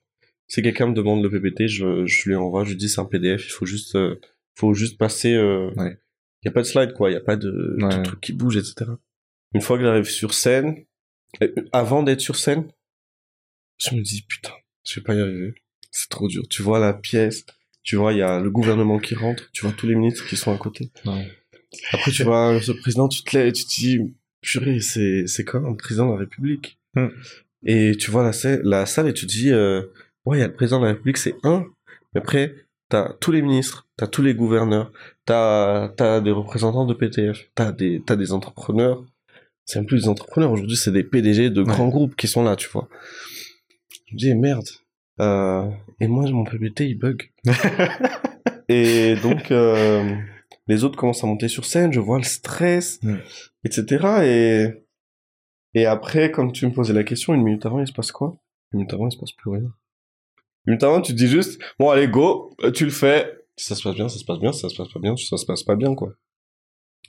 Si quelqu'un me demande le PPT, je, je lui envoie, je lui dis, c'est un PDF, il faut juste, euh, faut juste passer, euh, Ouais. il y a pas de slide, quoi, il y a pas de, de Ouais. truc qui bouge, etc. Une fois que j'arrive sur scène, euh, avant d'être sur scène, je me dis, putain, je vais pas y arriver. C'est trop dur. Tu vois la pièce, tu vois, il y a le gouvernement qui rentre, tu vois tous les ministres qui sont à côté. Ouais. Après, tu vois ce président, tu te lèves, tu te dis, purée, c'est, c'est quand même un président de la République? Hmm. Et tu vois la, salle- la salle et tu te dis, euh, ouais, il y a le président de la République, c'est un. Mais après, t'as tous les ministres, t'as tous les gouverneurs, t'as, t'as des représentants de PTF, t'as des, t'as des entrepreneurs. C'est même plus des entrepreneurs, aujourd'hui, c'est des PDG de grands groupes qui sont là, tu vois. Je me dis, merde. Euh, et moi, mon PPT, il bug. [laughs] et donc, euh, les autres commencent à monter sur scène, je vois le stress, Mm. etc. Et, et après, comme tu me posais la question, une minute avant, il se passe quoi? Une minute avant, il se passe plus rien. Une minute avant, tu te dis juste, bon, allez, go, euh, tu le fais. Si ça se passe bien, ça se passe bien. Si ça se passe pas bien, ça se passe pas bien, quoi.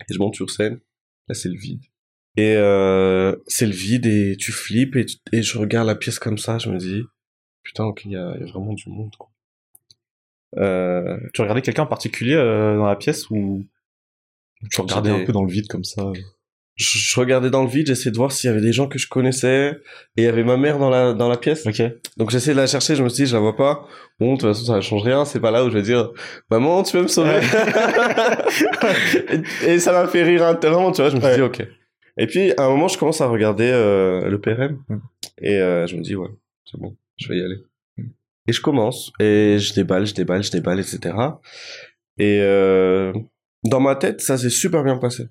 Et je monte sur scène. Là, c'est le vide. Et euh, c'est le vide et tu flippes et, tu- et je regarde la pièce comme ça, je me dis, putain, ok, il y y a vraiment du monde, quoi. Euh, Tu regardais quelqu'un en particulier euh, dans la pièce ou tu regardais un peu dans le vide comme ça je, je regardais dans le vide, j'essayais de voir s'il y avait des gens que je connaissais. Et il y avait ma mère dans la, dans la pièce. Ok. Donc j'essayais de la chercher, je me suis dit, je la vois pas. Bon, de toute façon, ça ne change rien. C'est pas là où je vais dire, maman, tu peux me sauver. [laughs] et, et ça m'a fait rire intérieurement, tu vois. Je me suis Ouais. dit, ok. Et puis, à un moment, je commence à regarder euh, le PRM. Mm. Et euh, je me dis, ouais, c'est bon, je vais y aller. Et je commence. Et je déballe, je déballe, je déballe, etc. Et euh, dans ma tête, ça s'est super bien passé.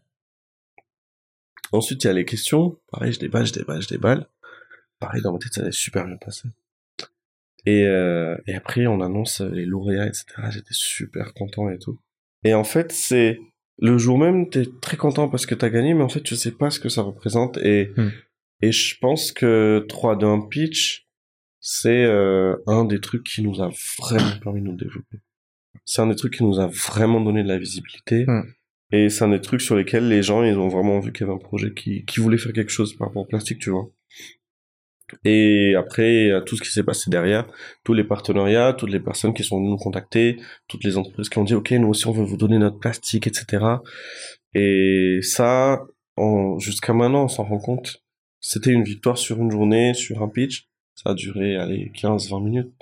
Ensuite, il y a les questions. Pareil, je déballe, je déballe, je déballe. Pareil, dans ma tête, ça s'est super bien passé. Et, euh, et après, on annonce les lauréats, etc. J'étais super content et tout. Et en fait, c'est le jour même, t'es très content parce que t'as gagné, mais en fait, tu sais pas ce que ça représente. Et, Hmm. et je pense que 3 d'un pitch, c'est euh, un des trucs qui nous a vraiment permis de nous développer. C'est un des trucs qui nous a vraiment donné de la visibilité. Hmm. Et c'est un des trucs sur lesquels les gens, ils ont vraiment vu qu'il y avait un projet qui, qui voulait faire quelque chose par rapport au plastique, tu vois. Et après, tout ce qui s'est passé derrière, tous les partenariats, toutes les personnes qui sont venues nous contacter, toutes les entreprises qui ont dit, OK, nous aussi, on veut vous donner notre plastique, etc. Et ça, jusqu'à maintenant, on s'en rend compte. C'était une victoire sur une journée, sur un pitch. Ça a duré, allez, 15, 20 minutes.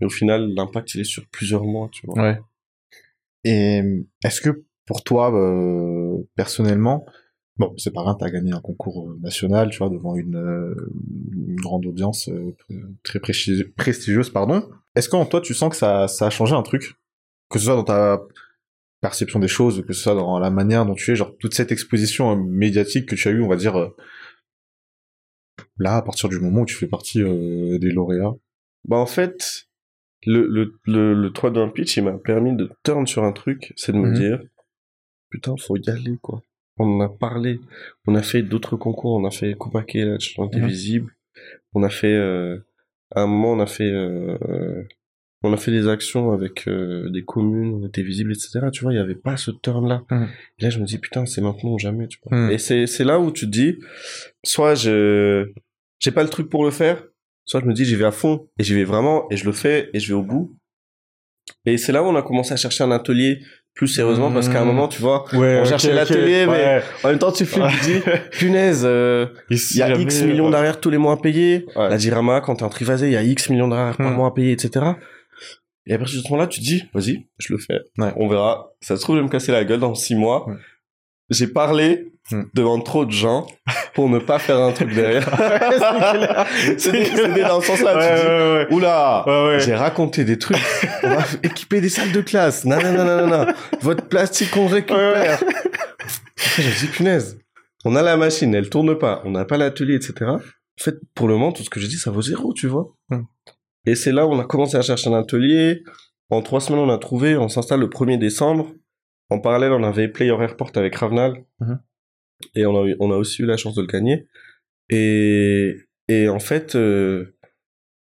Mais au final, l'impact, il est sur plusieurs mois, tu vois. Ouais. Et est-ce que pour toi, euh, personnellement, bon, c'est pas grave, t'as gagné un concours euh, national, tu vois, devant une, euh, une grande audience très prestigieuse, pardon. Est-ce qu'en toi, tu sens que ça, ça a changé un truc? Que ce soit dans ta perception des choses, que ce soit dans la manière dont tu es, genre toute cette exposition médiatique que tu as eu, on va dire, là, à partir du moment où tu fais partie des lauréats? Bah en fait, le, le, le, le 3 d'un pitch, il m'a permis de turn sur un truc, c'est de me mhm. dire, putain, faut y aller, quoi. On en a parlé, on a fait d'autres concours, on a fait Coupa Catch, on était visible, on a fait, euh, à un moment, on a fait, euh, on a fait des actions avec euh, des communes, on était visible, etc. Tu vois, il n'y avait pas ce turn-là. Mhm. Et là, je me dis, putain, c'est maintenant ou jamais, tu vois. Mhm. Et c'est, c'est là où tu te dis, soit je, j'ai pas le truc pour le faire, soit je me dis j'y vais à fond et j'y vais vraiment et je le fais et je vais au bout. Et c'est là où on a commencé à chercher un atelier plus sérieusement parce qu'à un mmh. moment tu vois on cherchait l'atelier mais en même temps tu flippes tu dis [laughs] punaise euh, il y a X millions d'arrière tous les mois à payer. La Dirama quand t'es en trivasé il y a X millions d'arrière par mmh. mois à payer etc et à partir de ce moment là tu te dis vas-y je le fais. On verra. Ça se trouve je vais me casser la gueule dans six mois j'ai parlé Hmm. devant trop de gens pour ne pas faire un truc derrière. [laughs] C'était dans le sens là. Ouais, tu dis, Oula, j'ai raconté des trucs. On va [laughs] équiper des salles de classe. Non, non, non, non, non. Votre plastique qu'on récupère. J'ai dit, punaise. On a la machine, elle tourne pas. On n'a pas l'atelier, etc. En fait, pour le moment, tout ce que j'ai dit, ça vaut zéro, tu vois. Hmm. Et c'est là où on a commencé à chercher un atelier. En trois semaines, on a trouvé. On s'installe le 1er décembre. En parallèle, on avait Player Airport avec Ravnal. Mhm et on a, on a aussi eu la chance de le gagner. Et, et en fait, euh,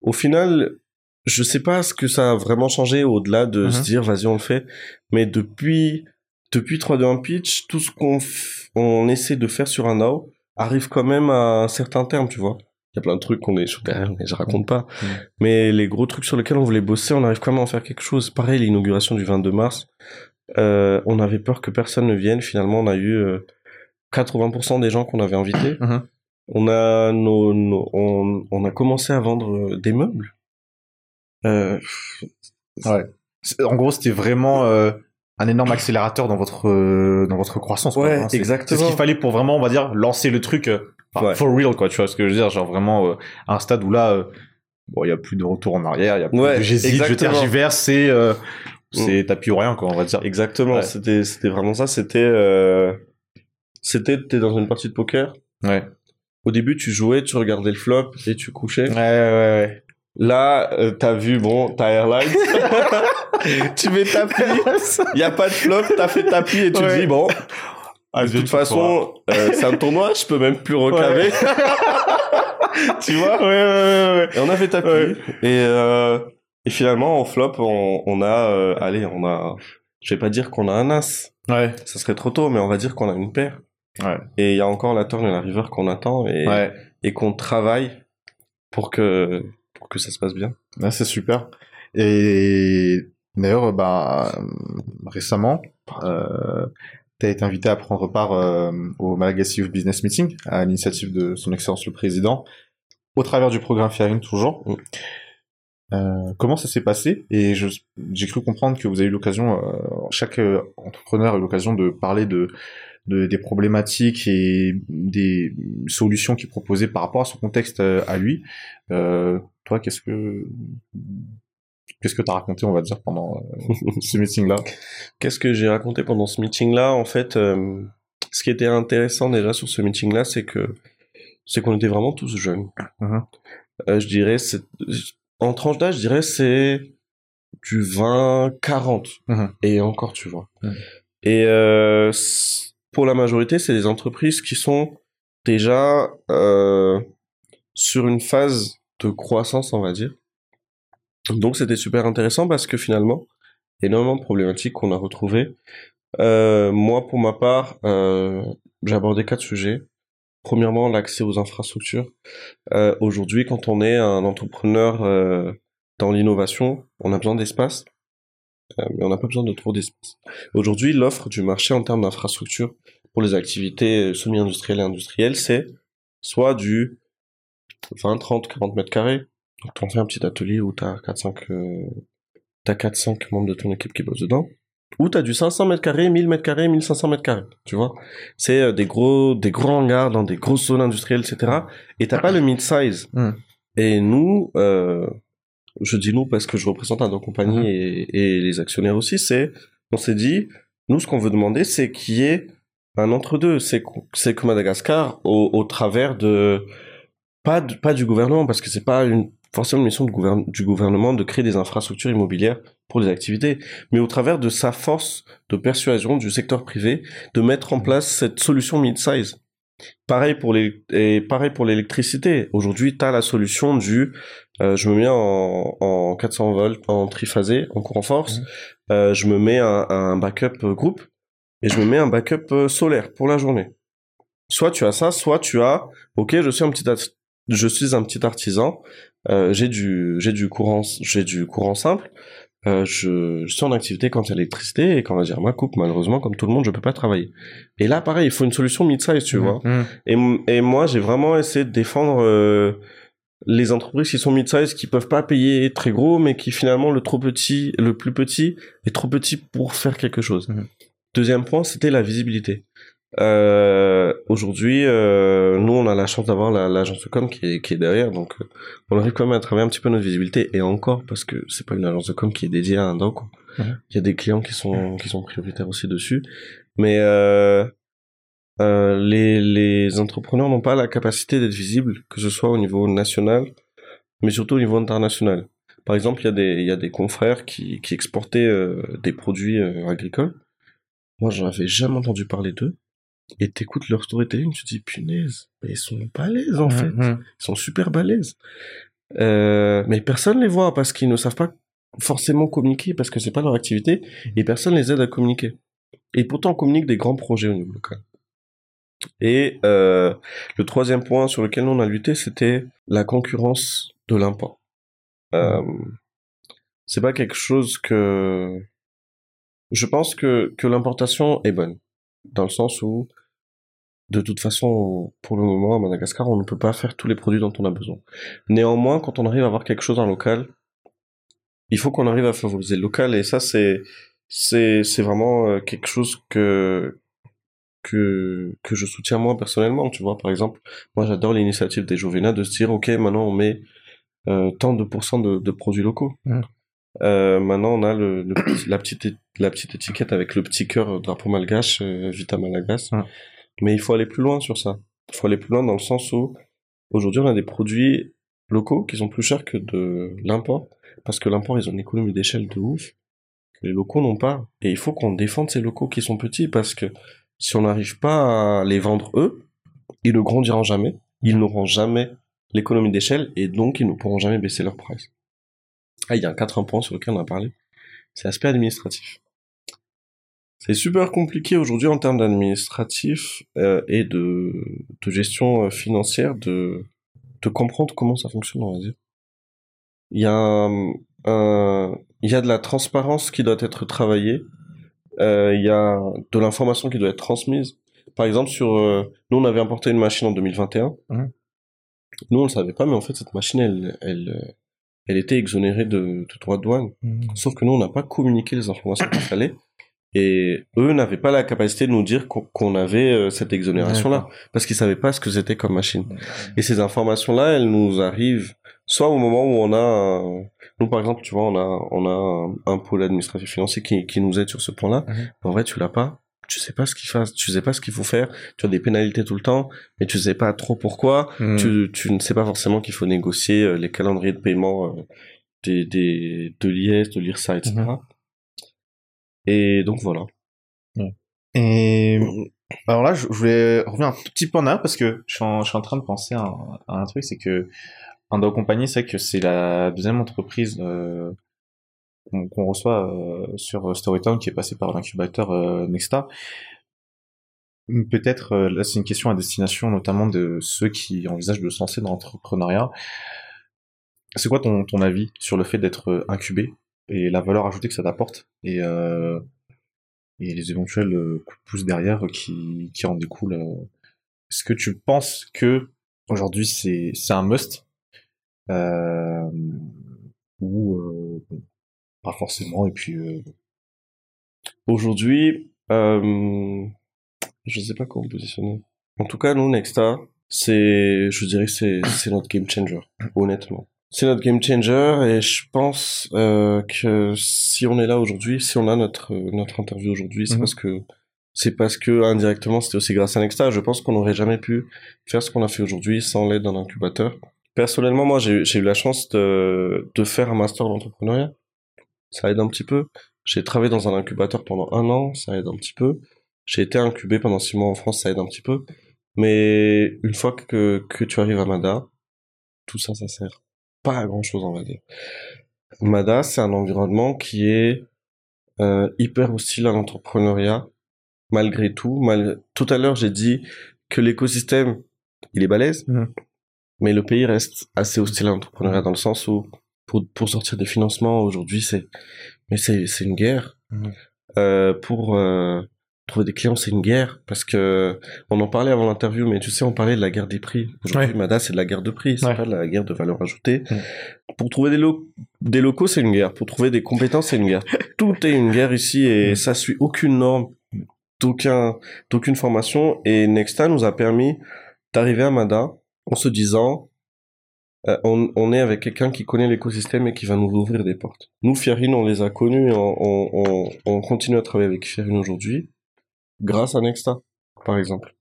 au final, je sais pas ce que ça a vraiment changé au-delà de se mhm. dire vas-y on le fait, mais depuis depuis 3-2-1 pitch, tout ce qu'on on essaie de faire sur un now arrive quand même à un certain terme, tu vois. Il y a plein de trucs qu'on est sur derrière, mais je raconte pas. Mhm. Mais les gros trucs sur lesquels on voulait bosser, on arrive quand même à en faire quelque chose. Pareil, l'inauguration du 22 mars, euh, on avait peur que personne ne vienne. Finalement, on a eu euh, 80% des gens qu'on avait invités. Mhm. [coughs] On a nos, on, a commencé à vendre euh, des meubles. Euh, ouais. En gros, c'était vraiment euh, un énorme accélérateur dans votre dans votre croissance. Ouais, hein. exactement. C'est ce qu'il fallait pour vraiment, on va dire, lancer le truc for real, quoi. Tu vois ce que je veux dire, genre vraiment à un stade où là, bon, il y a plus de retour en arrière, il y a plus de j'hésite, je tergiverse, c'est c'est mm. tapis ou rien, quoi, on va dire. Exactement. C'était c'était vraiment ça. C'était c'était t'es dans une partie de poker. Ouais. Au début, tu jouais, tu regardais le flop et tu couchais. Ouais, ouais, ouais. Là, euh, t'as vu, bon, [laughs] ta airline. tu mets tapis. Il y a pas de flop, t'as fait tapis et tu te dis, bon. Ah, de toute façon, euh, c'est un tournoi, je peux même plus recaver. [laughs] tu vois? Ouais, ouais, ouais, Et on a fait tapis. Et, euh, et finalement, en flop, on, on a, euh, allez, on a, je vais pas dire qu'on a un as. Ouais. Ça serait trop tôt, mais on va dire qu'on a une paire. Et il y a encore la turn et la river qu'on attend et, et qu'on travaille pour que, pour que ça se passe bien. Ouais, c'est super. Et d'ailleurs, bah, récemment, euh, tu as été invité à prendre part euh, au Malagasy Business Meeting à l'initiative de son excellence le président au travers du programme Firing toujours. Mm. Euh, comment ça s'est passé Et j'ai cru comprendre que vous avez eu l'occasion, euh, chaque euh, entrepreneur a eu l'occasion de parler de de, des problématiques et des solutions qu'il proposait par rapport à son contexte euh, à lui. Euh, toi, qu'est-ce que qu'est-ce que t'as raconté, on va dire, pendant ce meeting-là? Qu'est-ce que j'ai raconté pendant ce meeting-là? En fait, ce qui était intéressant déjà sur ce meeting-là, c'est que c'est qu'on était vraiment tous jeunes. Uh-huh. je dirais, en tranche d'âge, je dirais, c'est du 20-40 uh-huh. et encore, tu vois. Uh-huh. Et euh, pour la majorité, c'est des entreprises qui sont déjà euh, sur une phase de croissance, on va dire. Donc c'était super intéressant parce que finalement, énormément de problématiques qu'on a retrouvées. Euh, moi, pour ma part, euh, j'ai abordé quatre sujets. Premièrement, l'accès aux infrastructures. Euh, aujourd'hui, quand on est un entrepreneur euh, dans l'innovation, on a besoin d'espace, euh, mais on n'a pas besoin de trop d'espace. Aujourd'hui, l'offre du marché en termes d'infrastructures pour les activités semi-industrielles et industrielles, c'est soit du 20, 30, 40 mètres carrés. Donc, tu fais un petit atelier où tu as 4-5 t'as 4-5 membres de ton équipe qui bossent dedans. Ou t'as du 500 mètres carrés, 1000 mètres carrés, 1500 mètres carrés, tu vois. C'est euh, des gros, des gros hangars dans des grosses zones industrielles, etc. Et t'as pas le mid-size. Mm. Et nous, euh, je dis nous parce que je représente un compagnies Mhm. et, et les actionnaires aussi, c'est, on s'est dit, nous, ce qu'on veut demander, c'est qu'il y ait un entre-deux. C'est que, c'est que Madagascar, au, au travers de, pas, de- pas du gouvernement, parce que c'est pas une, forcément une mission du gouvernement de créer des infrastructures immobilières pour les activités, mais au travers de sa force de persuasion du secteur privé de mettre en place cette solution mid-size. Pareil pour les et pareil pour l'électricité. Aujourd'hui, tu as la solution du euh, je me mets en, en 400 volts en triphasé en courant force, Mhm. euh, je me mets un, un backup euh, groupe et je me mets un backup solaire pour la journée. Soit tu as ça, soit tu as OK, je suis un petit je suis un petit artisan, euh, j'ai du j'ai du courant j'ai du courant simple. Euh, je, je suis en activité quand il y a l'électricité et quand la Germa coupe, malheureusement, comme tout le monde, je peux pas travailler. Et là, pareil, il faut une solution mid-size, tu vois. Mm. Et, et moi, j'ai vraiment essayé de défendre euh, les entreprises qui sont mid-size, qui peuvent pas payer très gros, mais qui finalement le trop petit, le plus petit, est trop petit pour faire quelque chose. Mhm. Deuxième point, c'était la visibilité. Euh, Aujourd'hui, euh, nous, on a la chance d'avoir la- l'agence de com qui est, qui est derrière, donc euh, on arrive quand même à travailler un petit peu notre visibilité, et encore parce que c'est pas une agence de com qui est dédiée à un DOC. quoi. Il y a des clients qui sont qui sont prioritaires aussi dessus, mais euh, euh, les, les entrepreneurs n'ont pas la capacité d'être visibles, que ce soit au niveau national, mais surtout au niveau international. Par exemple, il y a des, il y a des confrères qui, qui exportaient euh, des produits agricoles. Moi, j'en avais jamais entendu parler d'eux. Et t'écoutes leur storytelling, tu te dis, punaise, mais ils sont balèzes en fait. Mm. Ils sont super balèzes. Euh, mais personne les voit parce qu'ils ne savent pas forcément communiquer, parce que c'est pas leur activité, et personne les aide à communiquer. Et pourtant, on communique des grands projets au niveau local. Et euh, le troisième point sur lequel on a lutté, c'était la concurrence de l'import. Euh, c'est pas quelque chose que je pense que que l'importation est bonne dans le sens où de toute façon pour le moment à Madagascar on ne peut pas faire tous les produits dont on a besoin. Néanmoins quand on arrive à avoir quelque chose en local, il faut qu'on arrive à favoriser le local et ça c'est c'est c'est vraiment euh, quelque chose que que que je soutiens moi personnellement tu vois par exemple moi j'adore l'initiative des Jovena de se dire ok maintenant on met euh, tant de pourcents de, produits locaux. Euh, maintenant on a le, le la petite la petite étiquette avec le petit cœur drapeau malgache euh, Vita Malagas Mm. mais il faut aller plus loin sur ça. Il faut aller plus loin dans le sens où aujourd'hui on a des produits locaux qui sont plus chers que de l'import parce que l'import ils ont une économie d'échelle de ouf. Que les locaux n'ont pas. Et il faut qu'on défende ces locaux qui sont petits parce que si on n'arrive pas à les vendre eux ils ne grandiront jamais. Ils n'auront jamais l'économie d'échelle et donc ils ne pourront jamais baisser leur price ah il y a un quatrième point sur lequel on a parlé c'est l'aspect administratif c'est super compliqué aujourd'hui en termes d'administratif euh, et de, de gestion euh, financière de, de comprendre comment ça fonctionne, on va dire. Il y a, un- un- il y a de la transparence qui doit être travaillée, euh, il y a de l'information qui doit être transmise. Par exemple, sur, euh, nous on avait importé une machine en 2021. Mhm. Nous on le savait pas, mais en fait cette machine elle, elle, elle était exonérée de, de droits de douane. Mm. Sauf que nous, on n'a pas communiqué les informations qu'il fallait. Et eux n'avaient pas la capacité de nous dire qu'on avait euh, cette exonération-là. Parce qu'ils savaient pas ce que c'était comme machine. Et ces informations-là, elles nous arrivent soit au moment où on a... Nous, par exemple, tu vois, on a, on a un, pôle administratif financier qui, qui nous aide sur ce point-là. Mhm. En vrai, tu l'as pas. Tu sais pas ce qu'il fasse. Tu sais pas ce qu'il faut faire. Tu as des pénalités tout le temps. Mais tu sais pas trop pourquoi Mm. tu, tu ne sais pas forcément qu'il faut négocier euh, les calendriers de paiement euh, des, des, de l'IS, de l'IRSA, etc. Mhm. Et donc voilà. Et alors là, je je voulais revenir un tout petit peu en arrière parce que je suis en, je suis en train de penser à un, à un truc, c'est que Ando Company, c'est que c'est la deuxième entreprise euh, qu'on reçoit euh, sur Storytown qui est passée par l'incubateur euh, Nexta. peut-être, euh, là c'est une question à destination notamment de ceux qui envisagent de se lancer dans l'entrepreneuriat. C'est quoi ton, ton avis sur le fait d'être incubé et la valeur ajoutée que ça t'apporte et, euh, et les éventuels coups de pouce derrière qui, qui en découlent Est-ce que tu penses que aujourd'hui c'est c'est un must? Euh, ou euh, pas forcément et puis euh, aujourd'hui euh, je sais pas comment positionner en tout cas nous Nexta c'est je dirais c'est c'est notre game changer honnêtement c'est notre game changer et je pense euh, que si on est là aujourd'hui si on a notre notre interview aujourd'hui c'est mhm. parce que c'est parce que indirectement c'était aussi grâce à Nexta. Je pense qu'on n'aurait jamais pu faire ce qu'on a fait aujourd'hui sans l'aide d'un incubateur. Personnellement, moi, j'ai eu la chance de, de faire un master d'entrepreneuriat. Ça aide un petit peu. J'ai travaillé dans un incubateur pendant un an, ça aide un petit peu. J'ai été incubé pendant six mois en France, ça aide un petit peu. Mais une fois que, que tu arrives à Mada, tout ça, ça sert pas à grand chose, on va dire. Mada, c'est un environnement qui est euh, hyper hostile à l'entrepreneuriat malgré tout. Mal... Tout à l'heure, j'ai dit que l'écosystème, il est balèze, mmh. mais le pays reste assez hostile à l'entrepreneuriat dans le sens où, pour, pour sortir des financements, aujourd'hui, c'est, mais c'est, c'est une guerre. Mmh. Euh, pour euh, trouver des clients, c'est une guerre parce que on en parlait avant l'interview, mais tu sais, on parlait de la guerre des prix. Aujourd'hui, Mada, c'est de la guerre de prix, c'est pas de la guerre de valeur ajoutée. Mmh. Pour trouver des, des locaux, c'est une guerre. Pour trouver des compétences, c'est une guerre. [laughs] Tout est une guerre ici et ça suit aucune norme d'aucun, d'aucune formation. Et Nexta nous a permis d'arriver à Mada en se disant, euh, on, on, est avec quelqu'un qui connaît l'écosystème et qui va nous ouvrir des portes. Nous, Fierine, on les a connus et on, on, on continue à travailler avec Fierine aujourd'hui grâce à Nexta, par exemple.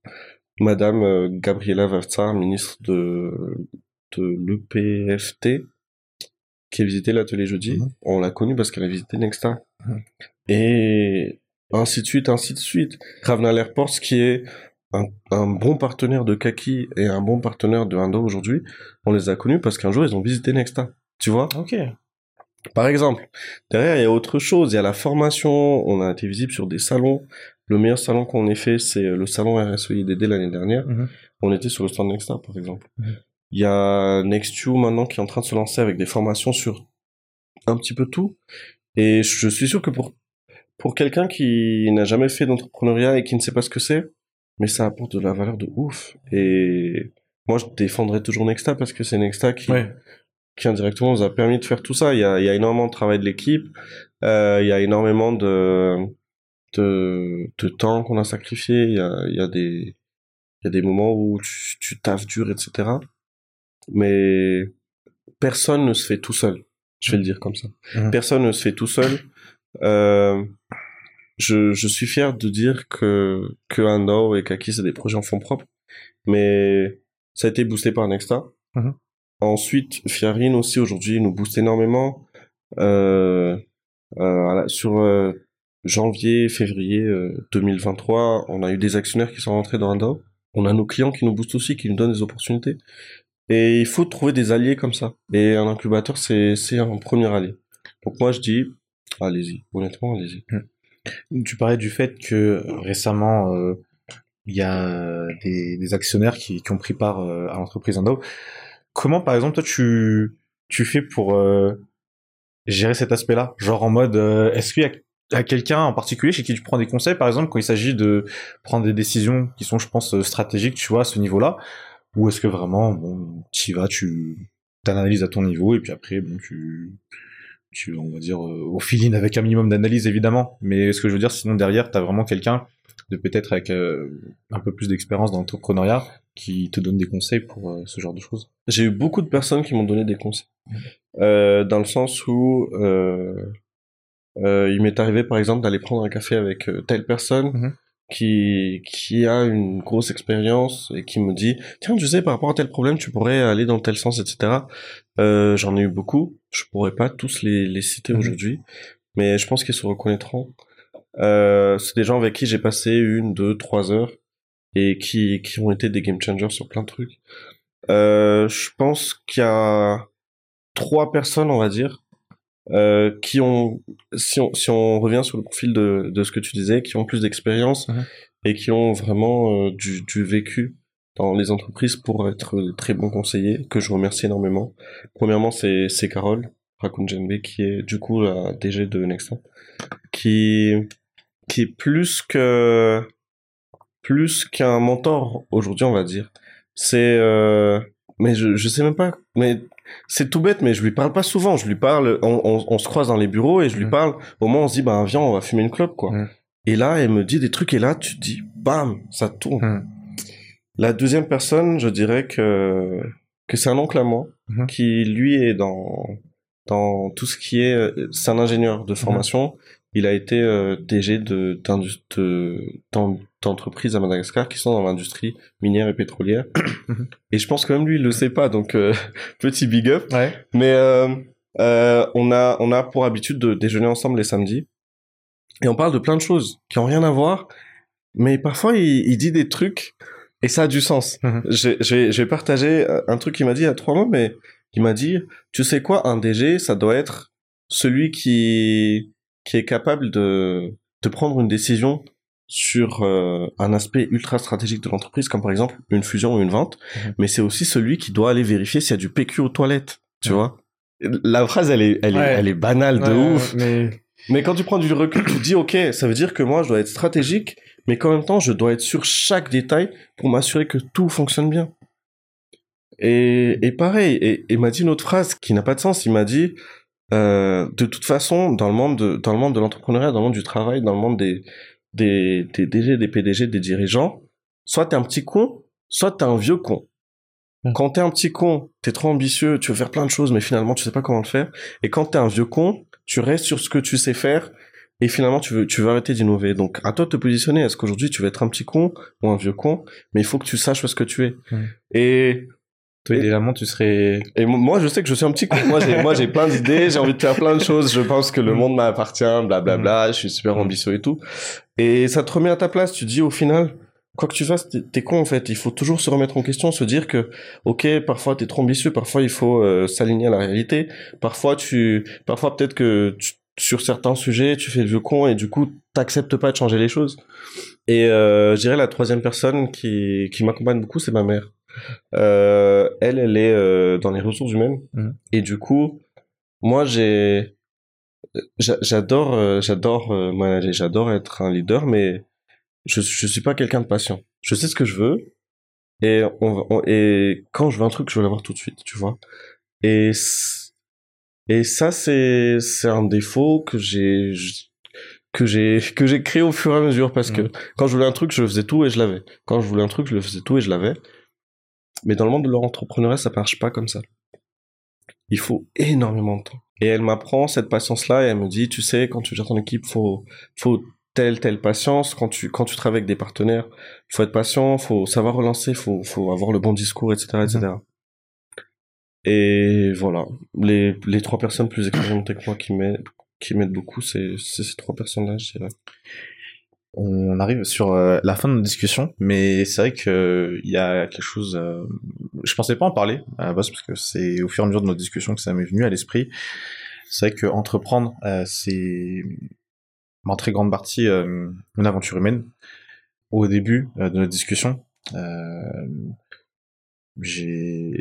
Madame euh, Gabriela Verza, ministre de, de l'EPFT, qui a visité l'atelier jeudi, mhm. on l'a connue parce qu'elle a visité Nexta. Mhm. Et ainsi de suite, ainsi de suite. Ravnal Airports, qui est un, un, bon partenaire de Kaki et un bon partenaire de Indo aujourd'hui, on les a connus parce qu'un jour, ils ont visité Nexta. Tu vois? Ok. Par exemple, derrière, il y a autre chose. Il y a la formation. On a été visible sur des salons. Le meilleur salon qu'on ait fait, c'est le salon RSEIDD l'année dernière. Mhm. On était sur le stand Nexta, par exemple. Mhm. Il y a NextU maintenant qui est en train de se lancer avec des formations sur un petit peu tout. Et je suis sûr que pour pour quelqu'un qui n'a jamais fait d'entrepreneuriat et qui ne sait pas ce que c'est, mais ça apporte de la valeur de ouf. Et moi, je défendrai toujours Nexta parce que c'est Nexta qui, qui indirectement nous a permis de faire tout ça. Il y a, il y a énormément de travail de l'équipe, euh, il y a énormément de, de, de temps qu'on a sacrifié. Il y a, il y a des, il y a des moments où tu, tu taffes dur, etc. Mais personne ne se fait tout seul. Je vais le dire comme ça. Mmh. Personne ne se fait tout seul. Euh, je, je suis fier de dire que, que Ando et Kaki, c'est des projets en fonds propres, mais ça a été boosté par Nexta. Mhm. Ensuite, Fiarine aussi, aujourd'hui, nous booste énormément. Euh, euh, sur euh, janvier, février 2023, euh, on a eu des actionnaires qui sont rentrés dans Ando. On a nos clients qui nous boostent aussi, qui nous donnent des opportunités. Et il faut trouver des alliés comme ça. Et un incubateur, c'est, c'est un premier allié. Donc moi, je dis, allez-y. Honnêtement, allez-y. Mhm. Tu parlais du fait que récemment, euh, il y a des, des actionnaires qui, ont pris part euh, à l'entreprise Indo. Comment, par exemple, toi, tu, fais pour euh, gérer cet aspect-là? Genre en mode, est-ce qu'il y a, quelqu'un en particulier chez qui tu prends des conseils, par exemple, quand il s'agit de prendre des décisions qui sont, je pense, stratégiques, tu vois, à ce niveau-là? Ou est-ce que vraiment, bon, tu y vas, tu t'analyses à ton niveau et puis après, bon, tu tu, on va dire, euh, au feeling avec un minimum d'analyse évidemment. Mais ce que je veux dire, sinon derrière, tu as vraiment quelqu'un de peut-être avec euh, un peu plus d'expérience dans l'entrepreneuriat qui te donne des conseils pour euh, ce genre de choses. J'ai eu beaucoup de personnes qui m'ont donné des conseils. dans le sens où il m'est arrivé par exemple d'aller prendre un café avec telle personne. Mm-hmm qui, qui a une grosse expérience et qui me dit tiens tu sais par rapport à tel problème tu pourrais aller dans tel sens etc euh, j'en ai eu beaucoup. Je pourrais pas tous les, les citer mhm. aujourd'hui mais je pense qu'ils se reconnaîtront. Euh, c'est des gens avec qui j'ai passé une deux trois heures et qui qui ont été des game changers sur plein de trucs. Euh, je pense qu'il y a trois personnes on va dire euh, qui ont, si on, si on revient sur le profil de, de ce que tu disais, qui ont plus d'expérience et qui ont vraiment du, du vécu dans les entreprises pour être très bons conseillers, que je remercie énormément. Premièrement, c'est c'est Carole Rakunjenbe, qui est du coup la DG de Nexta, qui qui est plus que plus qu'un mentor aujourd'hui, on va dire. C'est euh, mais je je sais même pas mais c'est tout bête mais je lui parle pas souvent, je lui parle on, on, on se croise dans les bureaux et je lui Mm. parle au moins on se dit bah viens, on va fumer une clope quoi. Mm. Et là, elle me dit des trucs et là tu te dis bam, ça tourne. Mm. La deuxième personne, je dirais que que c'est un oncle à moi Mhm. qui lui est dans dans tout ce qui est euh, c'est un ingénieur de formation. Il a été euh, DG de d'indus- de- d'entreprises à Madagascar qui sont dans l'industrie minière et pétrolière. [coughs] Mhm. et je pense que même lui il le sait pas donc euh, [laughs] petit big up. Ouais. Mais euh, euh, on a on a pour habitude de déjeuner ensemble les samedis et on parle de plein de choses qui ont rien à voir, mais parfois il, il dit des trucs et ça a du sens. Mhm. J'ai partagé un truc qu'il m'a dit il y a trois mois, mais il m'a dit tu sais quoi un DG ça doit être celui qui qui est capable de de prendre une décision sur euh, un aspect ultra stratégique de l'entreprise, comme par exemple une fusion ou une vente, Mhm. mais c'est aussi celui qui doit aller vérifier s'il y a du PQ aux toilettes, tu Ouais. vois. La phrase, elle est, elle est, Ouais. elle est banale de Ouais, ouf. Mais Mais quand tu prends du recul, tu te dis, ok, ça veut dire que moi, je dois être stratégique, mais qu'en même temps, je dois être sur chaque détail pour m'assurer que tout fonctionne bien. Et, et pareil, et il m'a dit une autre phrase qui n'a pas de sens. Il m'a dit, euh, de toute façon, dans le monde de, dans le monde de l'entrepreneuriat, dans le monde du travail, dans le monde des, des, des DG, des PDG, des dirigeants, soit t'es un petit con, soit t'es un vieux con. Mm. Quand t'es un petit con, t'es trop ambitieux, tu veux faire plein de choses, mais finalement, tu sais pas comment le faire. Et quand t'es un vieux con, tu restes sur ce que tu sais faire, et finalement, tu veux, tu veux arrêter d'innover. Donc, à toi de te positionner. Est-ce qu'aujourd'hui, tu veux être un petit con ou un vieux con? Mais il faut que tu saches est-ce que tu es. Mm. Et toi, Et- idéalement, tu serais. et mo- moi, je sais que je suis un petit con. Moi, j'ai, moi, j'ai plein d'idées, j'ai envie de faire plein de choses. Je pense que le monde m'appartient, blablabla. Je suis super Mm. ambitieux et tout. Et ça te remet à ta place. Tu dis, au final, quoi que tu fasses, t'es, t'es con, en fait. Il faut toujours se remettre en question, se dire que, ok, parfois t'es trop ambitieux, parfois il faut euh, s'aligner à la réalité. Parfois, tu, parfois peut-être que tu- sur certains sujets, tu fais le vieux con et du coup, t'acceptes pas de changer les choses. Et euh, je dirais la troisième personne qui, qui m'accompagne beaucoup, c'est ma mère. Euh, elle, elle est euh, dans les ressources humaines. Mhm. Et du coup, moi, j'ai, j'a- j'adore, euh, j'adore manager, j'adore être un leader, mais je, je suis pas quelqu'un de patient. Je sais ce que je veux. Et, on, va- on- et quand je veux un truc, je veux l'avoir tout de suite, tu vois. Et, ça, c'est, c'est un défaut que j'ai, que j'ai, que j'ai créé au fur et à mesure parce que Mhm. quand je voulais un truc, je le faisais tout et je l'avais. Quand je voulais un truc, je le faisais tout et je l'avais. Mais dans le monde de l'entrepreneuriat, ça marche pas comme ça. Il faut énormément de temps. Et elle m'apprend cette patience-là et elle me dit, tu sais, quand tu gères ton équipe, faut, faut telle, telle patience. Quand tu, quand tu travailles avec des partenaires, faut être patient, faut savoir relancer, faut, faut avoir le bon discours, etc., etc. Et voilà. Les, les trois personnes plus expérimentées que moi qui m'aident, qui m'aident beaucoup, c'est, c'est ces trois personnes-là, je dirais. On arrive sur euh, la fin de notre discussion, mais c'est vrai que euh, il y a quelque chose. euh, je pensais pas en parler à la base parce que c'est au fur et à mesure de notre discussion que ça m'est venu à l'esprit. C'est vrai que entreprendre, c'est en très grande partie une aventure humaine. Au début de notre discussion, j'ai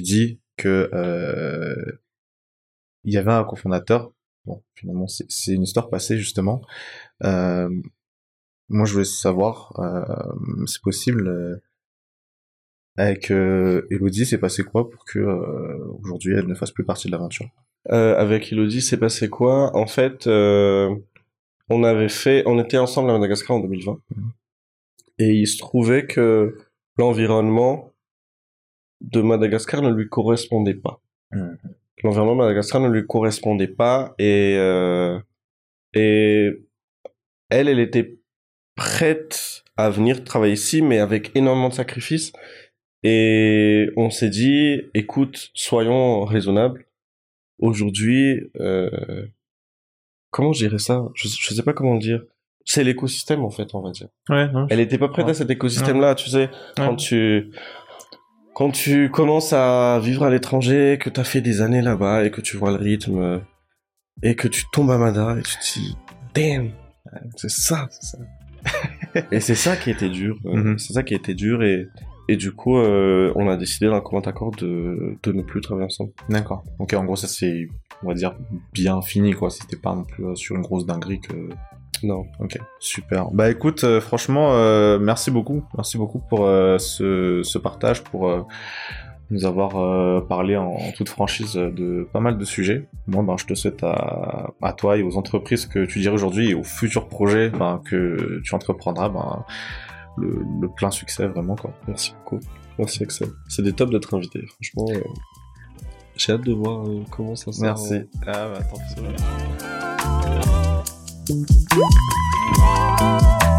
dit que il y avait un cofondateur. Bon, finalement, c'est une histoire passée justement. Euh, moi, je voulais savoir, euh, c'est possible, euh, avec euh, Elodie, c'est passé quoi pour que euh, aujourd'hui elle ne fasse plus partie de l'aventure? Euh, avec Elodie, c'est passé quoi? En fait, euh, on avait fait, on était ensemble à Madagascar en 2020, Mhm. et il se trouvait que l'environnement de Madagascar ne lui correspondait pas. Mhm. L'environnement de Madagascar ne lui correspondait pas, et euh, et elle, elle était prête à venir travailler ici, mais avec énormément de sacrifices. Et on s'est dit, écoute, soyons raisonnables. Aujourd'hui, euh, comment je dirais ça? Je, je sais pas comment le dire. C'est l'écosystème, en fait, on va dire. Ouais. Elle était pas prête Ouais. à cet écosystème-là, tu sais. Quand tu, quand tu commences à vivre à l'étranger, que t'as fait des années là-bas et que tu vois le rythme, euh, et que tu tombes à Mada et tu te dis, damn, c'est ça, c'est ça. et c'est ça qui était dur. [laughs] Mhm. C'est ça qui était dur et et du coup, euh, on a décidé d'un commun accord de de ne plus travailler ensemble. D'accord. Ok, en gros, ça c'est, on va dire, bien fini, quoi. C'était pas non plus euh, sur une grosse dinguerie que. Non. Ok, super. Bah écoute, euh, franchement, euh, merci beaucoup. Merci beaucoup pour ce, ce partage, pour nous avoir euh, parlé en, en toute franchise de pas mal de sujets. Moi, ben, je te souhaite à, à toi et aux entreprises que tu dirais aujourd'hui et aux futurs projets ben, que tu entreprendras ben, le, le plein succès, vraiment. Quoi. Merci beaucoup. Merci Axel. C'est des top d'être invité. Franchement, euh, j'ai hâte de voir euh, comment ça sort. Merci. Ah, bah, attends. Thank